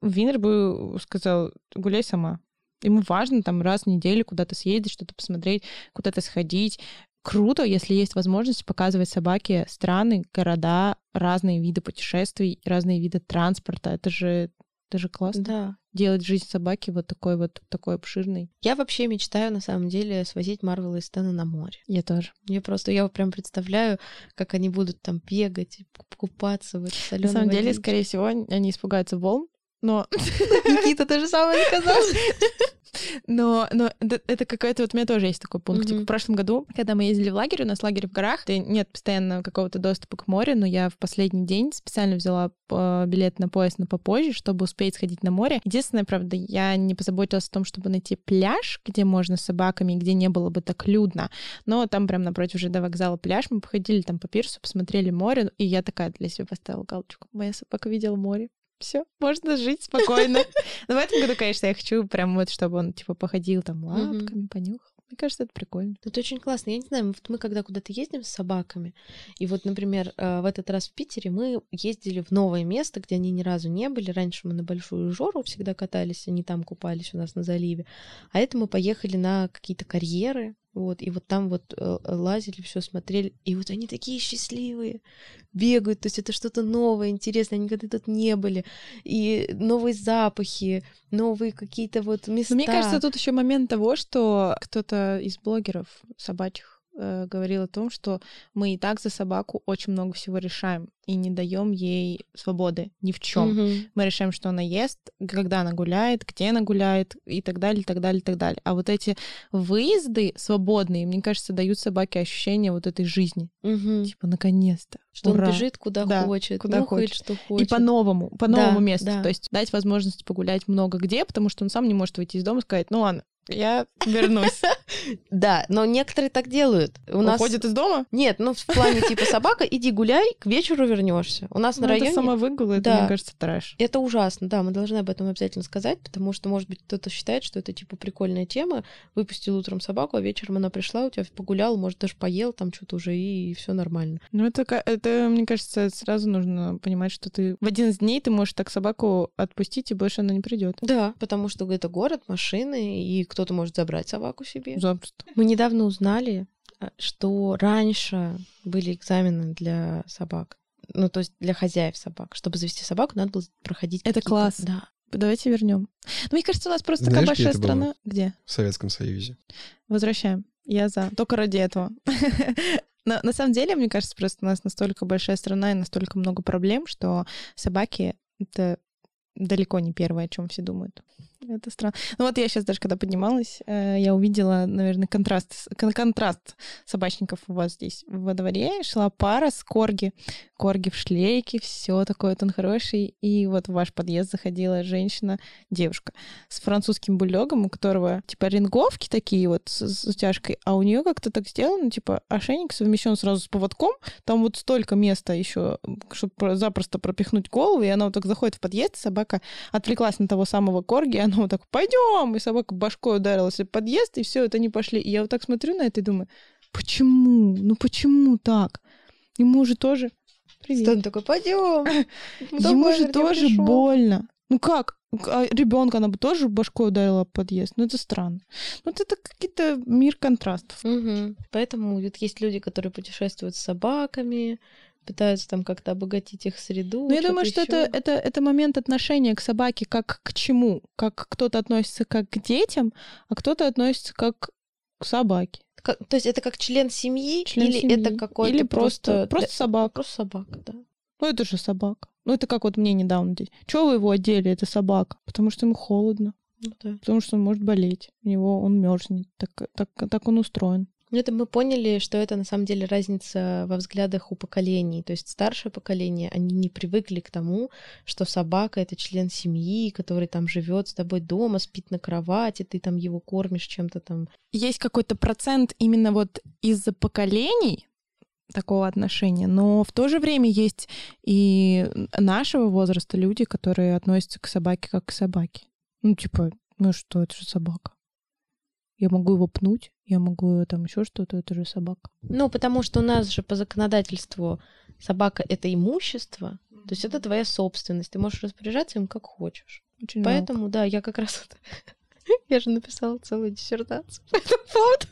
Винер бы сказал, гуляй сама. Ему важно там раз в неделю куда-то съездить, что-то посмотреть, куда-то сходить. Круто, если есть возможность показывать собаке страны, города, разные виды путешествий, разные виды транспорта. Это же, это же классно. Да. Делать жизнь собаки вот такой вот такой обширной. Я вообще мечтаю, на самом деле, свозить Марвела и Стэна на море. Я тоже. Я просто, я прям представляю, как они будут там бегать, куп- купаться в этой На самом деле, водичке. скорее всего, они испугаются волн, но Никита то же самое сказал. Но, но это, какой-то... Вот у меня тоже есть такой пунктик. Мгм. В прошлом году, когда мы ездили в лагерь, у нас лагерь в горах, нет постоянно какого-то доступа к морю, но я в последний день специально взяла э, билет на поезд на попозже, чтобы успеть сходить на море. Единственное, правда, я не позаботилась о том, чтобы найти пляж, где можно с собаками, где не было бы так людно. Но там прям напротив ЖД вокзала пляж, мы походили там по пирсу, посмотрели море, и я такая для себя поставила галочку. Моя собака видела море. Все, можно жить спокойно. Но в этом году, конечно, я хочу прям вот, чтобы он, типа, походил там лапками, понюхал. Мне кажется, это прикольно. Это очень классно. Я не знаю, вот мы когда куда-то ездим с собаками, и вот, например, э, в этот раз в Питере мы ездили в новое место, где они ни разу не были. Раньше мы на Большую Жору всегда катались, они там купались у нас на заливе. А это мы поехали на какие-то карьеры, вот, и вот там вот э, лазили, все смотрели, и вот они такие счастливые, бегают, то есть это что-то новое, интересное, они никогда тут не были, и новые запахи, новые какие-то вот места. Но мне кажется, тут еще момент того, что кто-то из блогеров собачьих э, говорил о том, что мы и так за собаку очень много всего решаем и не даем ей свободы ни в чем. Мгм. Мы решаем, что она ест, когда она гуляет, где она гуляет и так далее, и так далее, и так далее. А вот эти выезды свободные, мне кажется, дают собаке ощущение вот этой жизни. Мгм. Типа, наконец-то. Что Ура. он бежит куда Да, хочет, куда нюхает, хочет. что И хочет. по-новому, по новому Да, месту. да. То есть дать возможность погулять много где, потому что он сам не может выйти из дома и сказать, ну ладно, я вернусь. Да, но некоторые так делают. У нас Уходит из дома? нет, ну в плане типа собака, иди гуляй, к вечеру вернешься. У нас Ну, на это районе самовыгул, это, Да. мне кажется, трэш. это ужасно, да, мы должны об этом обязательно сказать, потому что, может быть, кто-то считает, что это типа прикольная тема. Выпустил утром собаку, а вечером она пришла, у тебя погулял, может, даже поел там что-то уже, и все нормально. Ну, это, это, мне кажется, сразу нужно понимать, что ты в один из дней ты можешь так собаку отпустить, и больше она не придет. Да, потому что это город, машины, и кто-то может забрать собаку себе. Запросто. Мы недавно узнали, а, что раньше были экзамены для собак. Ну, то есть для хозяев собак. Чтобы завести собаку, надо было проходить Это класс. Да. Давайте вернем. Ну, мне кажется, у нас просто Знаешь, такая где большая это было? страна. Где? В Советском Союзе. Возвращаем. Я за. Только ради этого. Но на самом деле, мне кажется, просто у нас настолько большая страна и настолько много проблем, что собаки — это далеко не первое, о чем все думают. Это странно. Ну вот я сейчас даже, когда поднималась, э, я увидела, наверное, контраст, контраст собачников у вас здесь во дворе. Шла пара с корги. Корги в шлейке, все такое, вот он хороший. И вот в ваш подъезд заходила женщина, девушка, с французским бульдогом, у которого типа ринговки такие вот с, с утяжкой, а у нее как-то так сделано, типа ошейник совмещен сразу с поводком, там вот столько места еще, чтобы запросто пропихнуть голову, и она вот так заходит в подъезд, собака отвлеклась на того самого корги, и она вот так, пойдем, и собака башкой ударилась в подъезд, и все, это они пошли. И я вот так смотрю на это и думаю, почему? Ну почему так? Ему же тоже... Привет. Стэн такой, пойдем. Ему же тоже больно. Ну как? ребенка она бы тоже башкой ударила об подъезд. Ну это странно. Ну это какие-то мир контрастов. Мгм. Поэтому вот есть люди, которые путешествуют с собаками, пытаются там как-то обогатить их среду. Но я думаю, что это, это, это момент отношения к собаке как к чему. Как кто-то относится как к детям, а кто-то относится как к собаке. Как- то есть это как член семьи Член или семьи. это какой-то Или просто, просто просто собака. просто собака, да. Ну это же собака. Ну это как вот мне недавно здесь. Чего вы его одели? Это собака. Потому что ему холодно. Ну да. Потому что он может болеть. У него он мерзнет. Так, так, так он устроен. Ну, это мы поняли, что это на самом деле разница во взглядах у поколений. То есть старшее поколение, они не привыкли к тому, что собака это член семьи, который там живет с тобой дома, спит на кровати, ты там его кормишь чем-то там. есть какой-то процент именно вот из-за поколений такого отношения, но в то же время есть и нашего возраста люди, которые относятся к собаке как к собаке. Ну, типа, ну что, это же собака. Я могу его пнуть, я могу там еще что-то, это же собака. Ну, потому что у нас же по законодательству собака это имущество, то есть это твоя собственность, ты можешь распоряжаться им как хочешь. Очень жалко. Поэтому, да, я как раз. Я же написала целую диссертацию по этому поводу.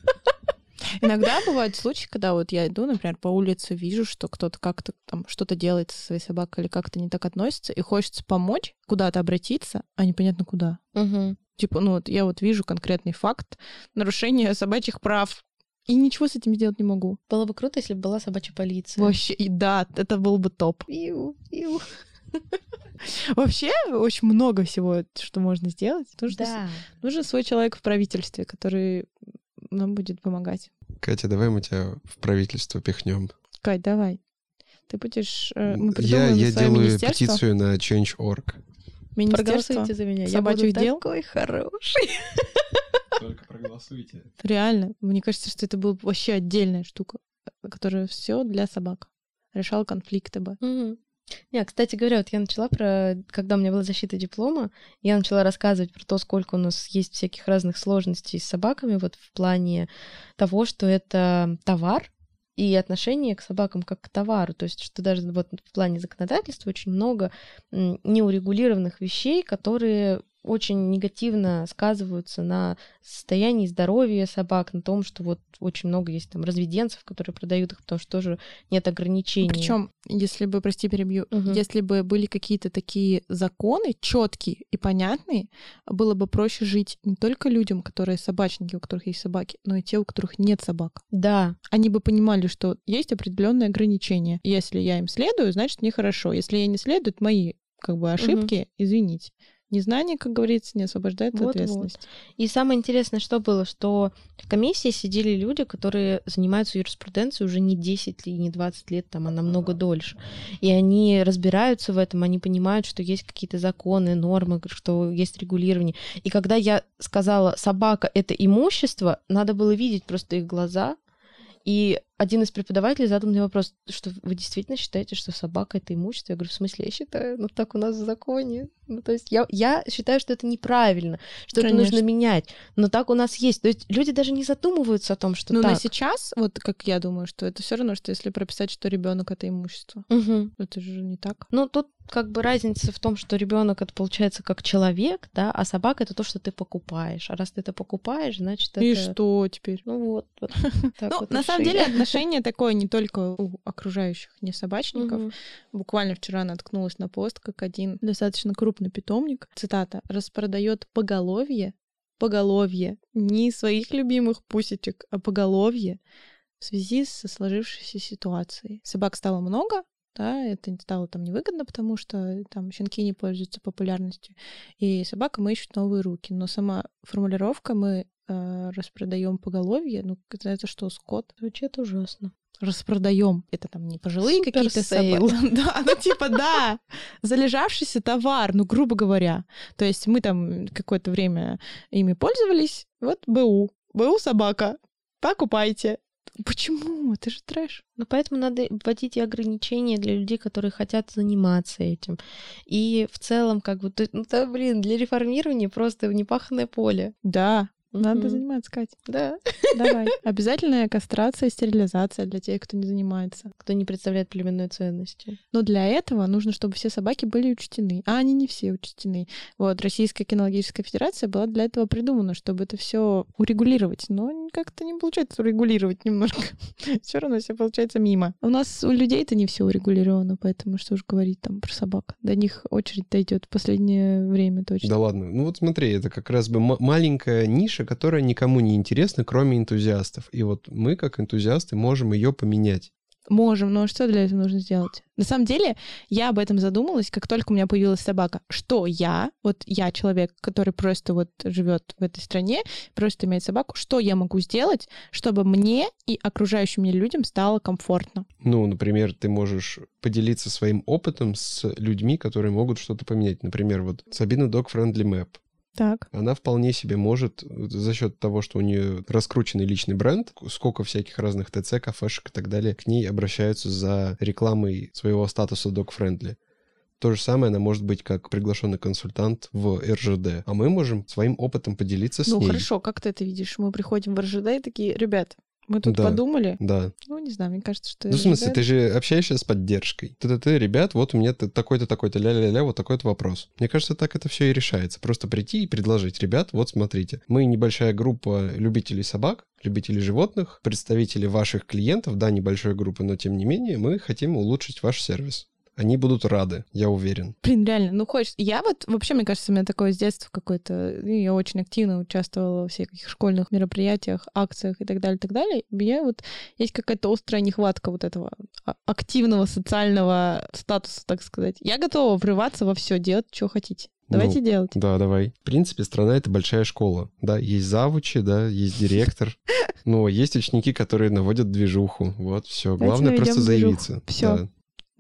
Иногда бывают случаи, когда вот я иду, например, по улице, вижу, что кто-то как-то там что-то делает со своей собакой или как-то не так относится, и хочется помочь, куда-то обратиться, а непонятно куда. Мгм. Типа, ну вот я вот вижу конкретный факт нарушения собачьих прав, и ничего с этим сделать не могу. Было бы круто, если бы была собачья полиция. Вообще, и да, это был бы топ. Иу, иу. Вообще, очень много всего, что можно сделать. Нужно, Да. нужен свой человек в правительстве, который нам будет помогать. Катя, давай мы тебя в правительство пихнем. Кать, давай. Ты будешь... э, Мы Я, я свое делаю петицию на Change.org. Министерство. Проголосуйте за меня. Я буду дел. такой хороший. Только проголосуйте. Реально. Мне кажется, что это была вообще отдельная штука, которая все для собак. Решал конфликты бы. Мгм. Не, кстати говоря, вот я начала про... Когда у меня была защита диплома, я начала рассказывать про то, сколько у нас есть всяких разных сложностей с собаками, вот в плане того, что это товар, и отношение к собакам как к товару. То есть, что даже вот в плане законодательства очень много неурегулированных вещей, которые очень негативно сказываются на состоянии здоровья собак, на том, что вот очень много есть там разведенцев, которые продают их, потому что тоже нет ограничений. Причем, если бы, прости, перебью, Мгм. если бы были какие-то такие законы четкие и понятные, было бы проще жить не только людям, которые собачники, у которых есть собаки, но и те, у которых нет собак. Да, Они бы понимали, что есть определенные ограничения. Если я им следую, значит, мне хорошо. Если я не следую, это мои как бы ошибки, извините. Незнание, как говорится, не освобождает от Вот-вот. ответственности. И самое интересное, что было, что в комиссии сидели люди, которые занимаются юриспруденцией уже не 10 и не 20 лет, там, а намного дольше. И они разбираются в этом, они понимают, что есть какие-то законы, нормы, что есть регулирование. И когда я сказала, собака — это имущество, надо было видеть просто их глаза, и один из преподавателей задал мне вопрос, что вы действительно считаете, что собака — это имущество? Я говорю, в смысле, я считаю, ну так у нас в законе. Ну, то есть я, я считаю, что это неправильно, что Конечно. это нужно менять. Но так у нас есть. То есть люди даже не задумываются о том, что Ну, так. на сейчас, вот как я думаю, что это все равно, что если прописать, что ребенок это имущество. Мгм. Это же не так. Ну, тут как бы разница в том, что ребенок это получается как человек, да, а собака это то, что ты покупаешь. А раз ты это покупаешь, значит, И это... что теперь? Ну вот. вот ну, вот на самом деле отношение такое не только у окружающих не собачников. Мгм. Буквально вчера наткнулась на пост, как один достаточно крупный питомник, цитата, распродает поголовье, поголовье, не своих любимых пусечек, а поголовье в связи со сложившейся ситуацией. Собак стало много, да, это стало там невыгодно, потому что там щенки не пользуются популярностью, и собакам ищут новые руки. Но сама формулировка мы э, распродаем поголовье, ну это, что, скот? Звучит ужасно. распродаем. Это там не пожилые какие-то собаки. Да, ну типа да. Залежавшийся товар, ну грубо говоря. То есть мы там какое-то время ими пользовались. Вот БУ. БУ собака. Покупайте. Почему? Это же трэш. Ну, поэтому надо вводить и ограничения для людей, которые хотят заниматься этим. И в целом, как бы, ну, да, блин, для реформирования просто непаханное поле. Да, надо заниматься, Катя. Да. Давай. Обязательная кастрация и стерилизация для тех, кто не занимается. Кто не представляет племенной ценности. Но для этого нужно, чтобы все собаки были учтены. А они не все учтены. Вот Российская кинологическая федерация была для этого придумана, чтобы это все урегулировать. Но как-то не получается урегулировать немножко. Все равно все получается мимо. У нас у людей это не все урегулировано, поэтому что же говорить там про собак. До них очередь дойдет в последнее время точно. Да ладно. Ну вот смотри, это как раз бы м- маленькая ниша, которая никому не интересна, кроме энтузиастов. И вот мы, как энтузиасты, можем ее поменять. Можем, но что для этого нужно сделать? На самом деле, я об этом задумалась, как только у меня появилась собака. Что я, вот я человек, который просто вот живет в этой стране, просто имеет собаку, что я могу сделать, чтобы мне и окружающим мне людям стало комфортно? Ну, например, ты можешь поделиться своим опытом с людьми, которые могут что-то поменять. Например, вот Sabina Dog Friendly Map. Так. Она вполне себе может за счет того, что у нее раскрученный личный бренд, сколько всяких разных ТЦ, кафешек и так далее, к ней обращаются за рекламой своего статуса dog-friendly. То же самое она может быть как приглашенный консультант в РЖД. А мы можем своим опытом поделиться с ну ней. хорошо, как ты это видишь? Мы приходим в РЖД и такие, ребят, мы тут Да. подумали. Да. Ну, не знаю, мне кажется, что Ну, в смысле, РЖД ты же общаешься с поддержкой. Ты-ты-ты, ребят, вот у меня такой-то, такой-то, ля-ля-ля, вот такой-то вопрос. Мне кажется, так это все и решается. Просто прийти и предложить, ребят, вот смотрите, мы небольшая группа любителей собак, любителей животных, представители ваших клиентов, да, небольшой группы, но тем не менее, мы хотим улучшить ваш сервис. Они будут рады, я уверен. Блин, реально, ну хочешь. Я вот, вообще, мне кажется, у меня такое с детства какое-то... ну, Я очень активно участвовала во всяких школьных мероприятиях, акциях и так далее, и так далее. У меня вот есть какая-то острая нехватка вот этого а- активного социального статуса, так сказать. Я готова врываться во все, делать, что хотите. Давайте Ну, делать. Да, давай. В принципе, страна — это большая школа. Да, есть завучи, да, есть директор. Но есть ученики, которые наводят движуху. Вот, все. Главное просто заявиться. Всё.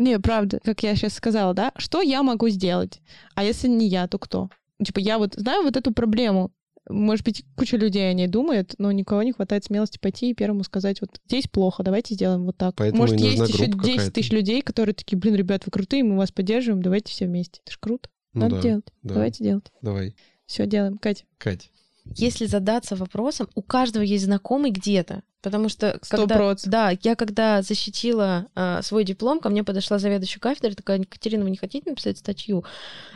Не, правда, как я сейчас сказала, да? Что я могу сделать? А если не я, то кто? Типа, я вот знаю вот эту проблему. Может быть, куча людей о ней думает, но никого не хватает смелости пойти и первому сказать, вот здесь плохо, давайте сделаем вот так. Поэтому Может, есть еще группа 10 какая-то. тысяч людей, которые такие, блин, ребят, вы крутые, мы вас поддерживаем, давайте все вместе. Это ж круто. Ну Надо да, делать. да. Давайте делать. Давай. Все делаем. Катя. Кать. Если задаться вопросом, у каждого есть знакомый где-то. Потому что Сто когда, проц. да, я когда защитила а, свой диплом, ко мне подошла заведующая кафедры, такая, Екатерина, вы не хотите написать статью?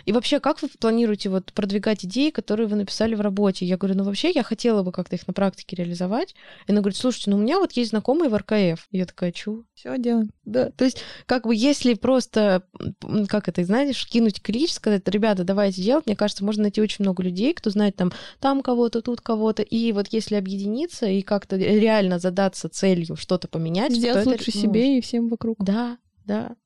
И вообще, как вы планируете вот продвигать идеи, которые вы написали в работе? Я говорю, ну вообще, я хотела бы как-то их на практике реализовать. И она говорит, слушайте, ну у меня вот есть знакомые в РКФ. И я такая, чу? Все делаем. Да, то есть, как бы, если просто, как это, знаешь, кинуть клич, сказать, ребята, давайте делать, мне кажется, можно найти очень много людей, кто знает там, там кого-то, тут кого-то, и вот если объединиться и как-то реально задаться целью что-то поменять, то Сделать это лучше может. себе и всем вокруг. Да, да.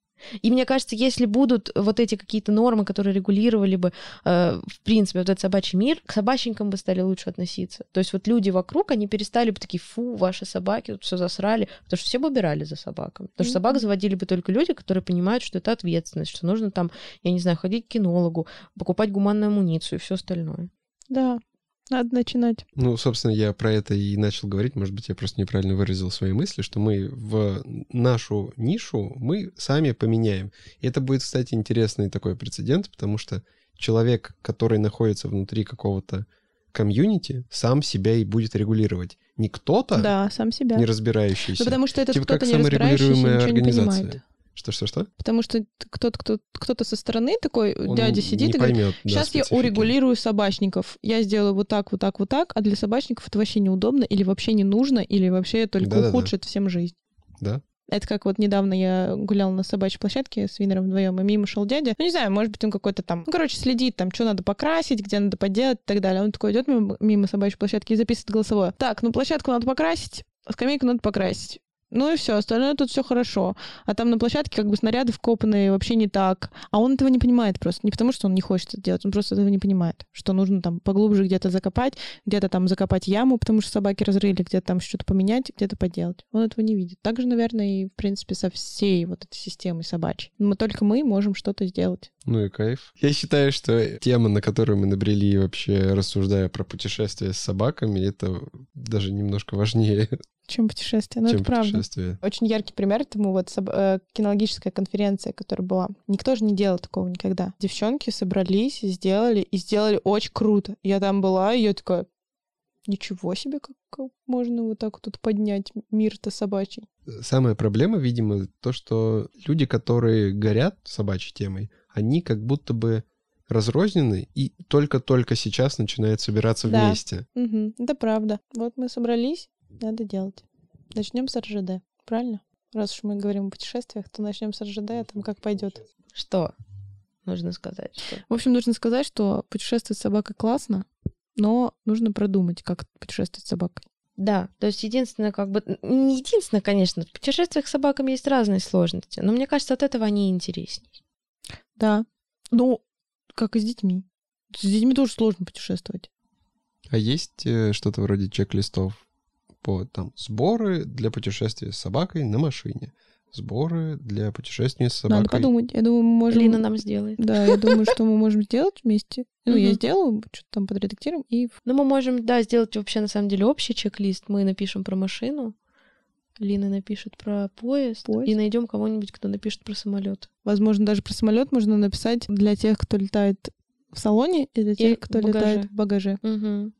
И мне кажется, если будут вот эти какие-то нормы, которые регулировали бы, э, в принципе, вот этот собачий мир, к собачникам бы стали лучше относиться. То есть вот люди вокруг, они перестали бы такие, фу, ваши собаки тут все засрали, потому что все бы убирали за собаками. Потому что собак заводили бы только люди, которые понимают, что это ответственность, что нужно там, я не знаю, ходить к кинологу, покупать гуманную амуницию и все остальное. Да. Надо начинать. Ну, собственно, я про это и начал говорить. Может быть, я просто неправильно выразил свои мысли, что мы в нашу нишу мы сами поменяем. И это будет, кстати, интересный такой прецедент, потому что человек, который находится внутри какого-то комьюнити, сам себя и будет регулировать. Не кто-то, Да, сам себя. не разбирающийся. Ну, потому что этот Типа кто-то не разбирающийся ничего не понимает. Что-что-что? Потому что кто-то, кто, кто-то со стороны такой, Он дядя сидит и говорит, поймет, да, сейчас я специфики. урегулирую собачников. Я сделаю вот так, вот так, вот так, а для собачников это вообще неудобно или вообще не нужно, или вообще только Да-да-да. ухудшит всем жизнь. Да. Это как вот недавно я гуляла на собачьей площадке с Винером вдвоем, и мимо шел дядя. Ну, не знаю, может быть, он какой-то там, ну, короче, следит, там, что надо покрасить, где надо поделать и так далее. Он такой идет мимо, мимо собачьей площадки и записывает голосовое. Так, ну, площадку надо покрасить, а скамейку надо покрасить. Ну и все, остальное тут все хорошо. А там на площадке как бы снаряды вкопанные вообще не так. А он этого не понимает просто. Не потому, что он не хочет это делать, он просто этого не понимает. Что нужно там поглубже где-то закопать, где-то там закопать яму, потому что собаки разрыли, где-то там что-то поменять, где-то поделать. Он этого не видит. Так же, наверное, и, в принципе, со всей вот этой системой собачьей. Мы только мы можем что-то сделать. Ну и кайф. Я считаю, что тема, на которую мы набрели вообще, рассуждая про путешествия с собаками, это даже немножко важнее, Чем путешествие? Ну, чем это правда. Очень яркий пример тому вот э, кинологическая конференция, которая была. Никто же не делал такого никогда. Девчонки собрались, сделали, и сделали очень круто. Я там была, и я такая, ничего себе, как, можно вот так вот тут поднять мир-то собачий. Самая проблема, видимо, то, что люди, которые горят собачьей темой, они как будто бы разрознены и только-только сейчас начинают собираться Да. вместе. Мгм, это правда. Вот мы собрались, надо делать. Начнем с РЖД, правильно? Раз уж мы говорим о путешествиях, то начнем с РЖД, а там как пойдет. Что нужно сказать? Что? В общем, нужно сказать, что путешествовать с собакой классно, но нужно продумать, как путешествовать с собакой. Да, то есть единственное, как бы, не единственное, конечно, в путешествиях с собаками есть разные сложности, но мне кажется, от этого они интереснее. Да. Ну, как и с детьми. С детьми тоже сложно путешествовать. А есть э, что-то вроде чек-листов по там сборы для путешествия с собакой на машине, сборы для путешествия с собакой. Надо подумать. Я думаю, мы можем... Лина нам сделает. Да, я думаю, что мы можем сделать вместе. Ну, я сделаю, что-то там подредактируем, и Ну, мы можем, да, сделать вообще, на самом деле, общий чек-лист. Мы напишем про машину, Лина напишет про поезд, Поезд. и найдем кого-нибудь, кто напишет про самолет. Возможно, даже про самолет можно написать для тех, кто летает в салоне, и для тех, в кто багаже. летает в багаже. Угу.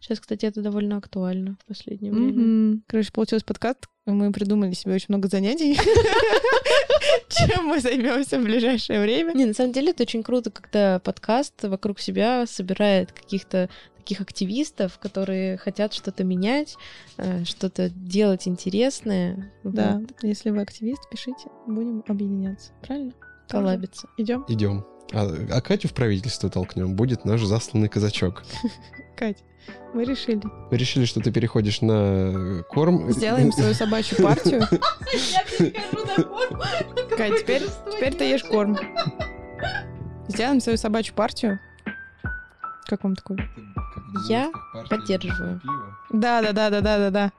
Сейчас, кстати, это довольно актуально в последнее время. Мгм. Короче, получился подкаст. Мы придумали себе очень много занятий. Чем мы займемся в ближайшее время. Не, на самом деле это очень круто, когда подкаст вокруг себя собирает каких-то таких активистов, которые хотят что-то менять, э, что-то делать интересное. Да, если вы активист, пишите, будем объединяться. Правильно? коллабиться. Идем. Идем. А, а Катю в правительство толкнем, будет наш засланный казачок. Кать, мы решили. Мы решили, что ты переходишь на корм. Сделаем свою собачью партию. Кать, теперь, теперь ты ешь корм. Сделаем свою собачью партию. Как вам такое? Я поддерживаю. Да, да, да, да, да, да, да.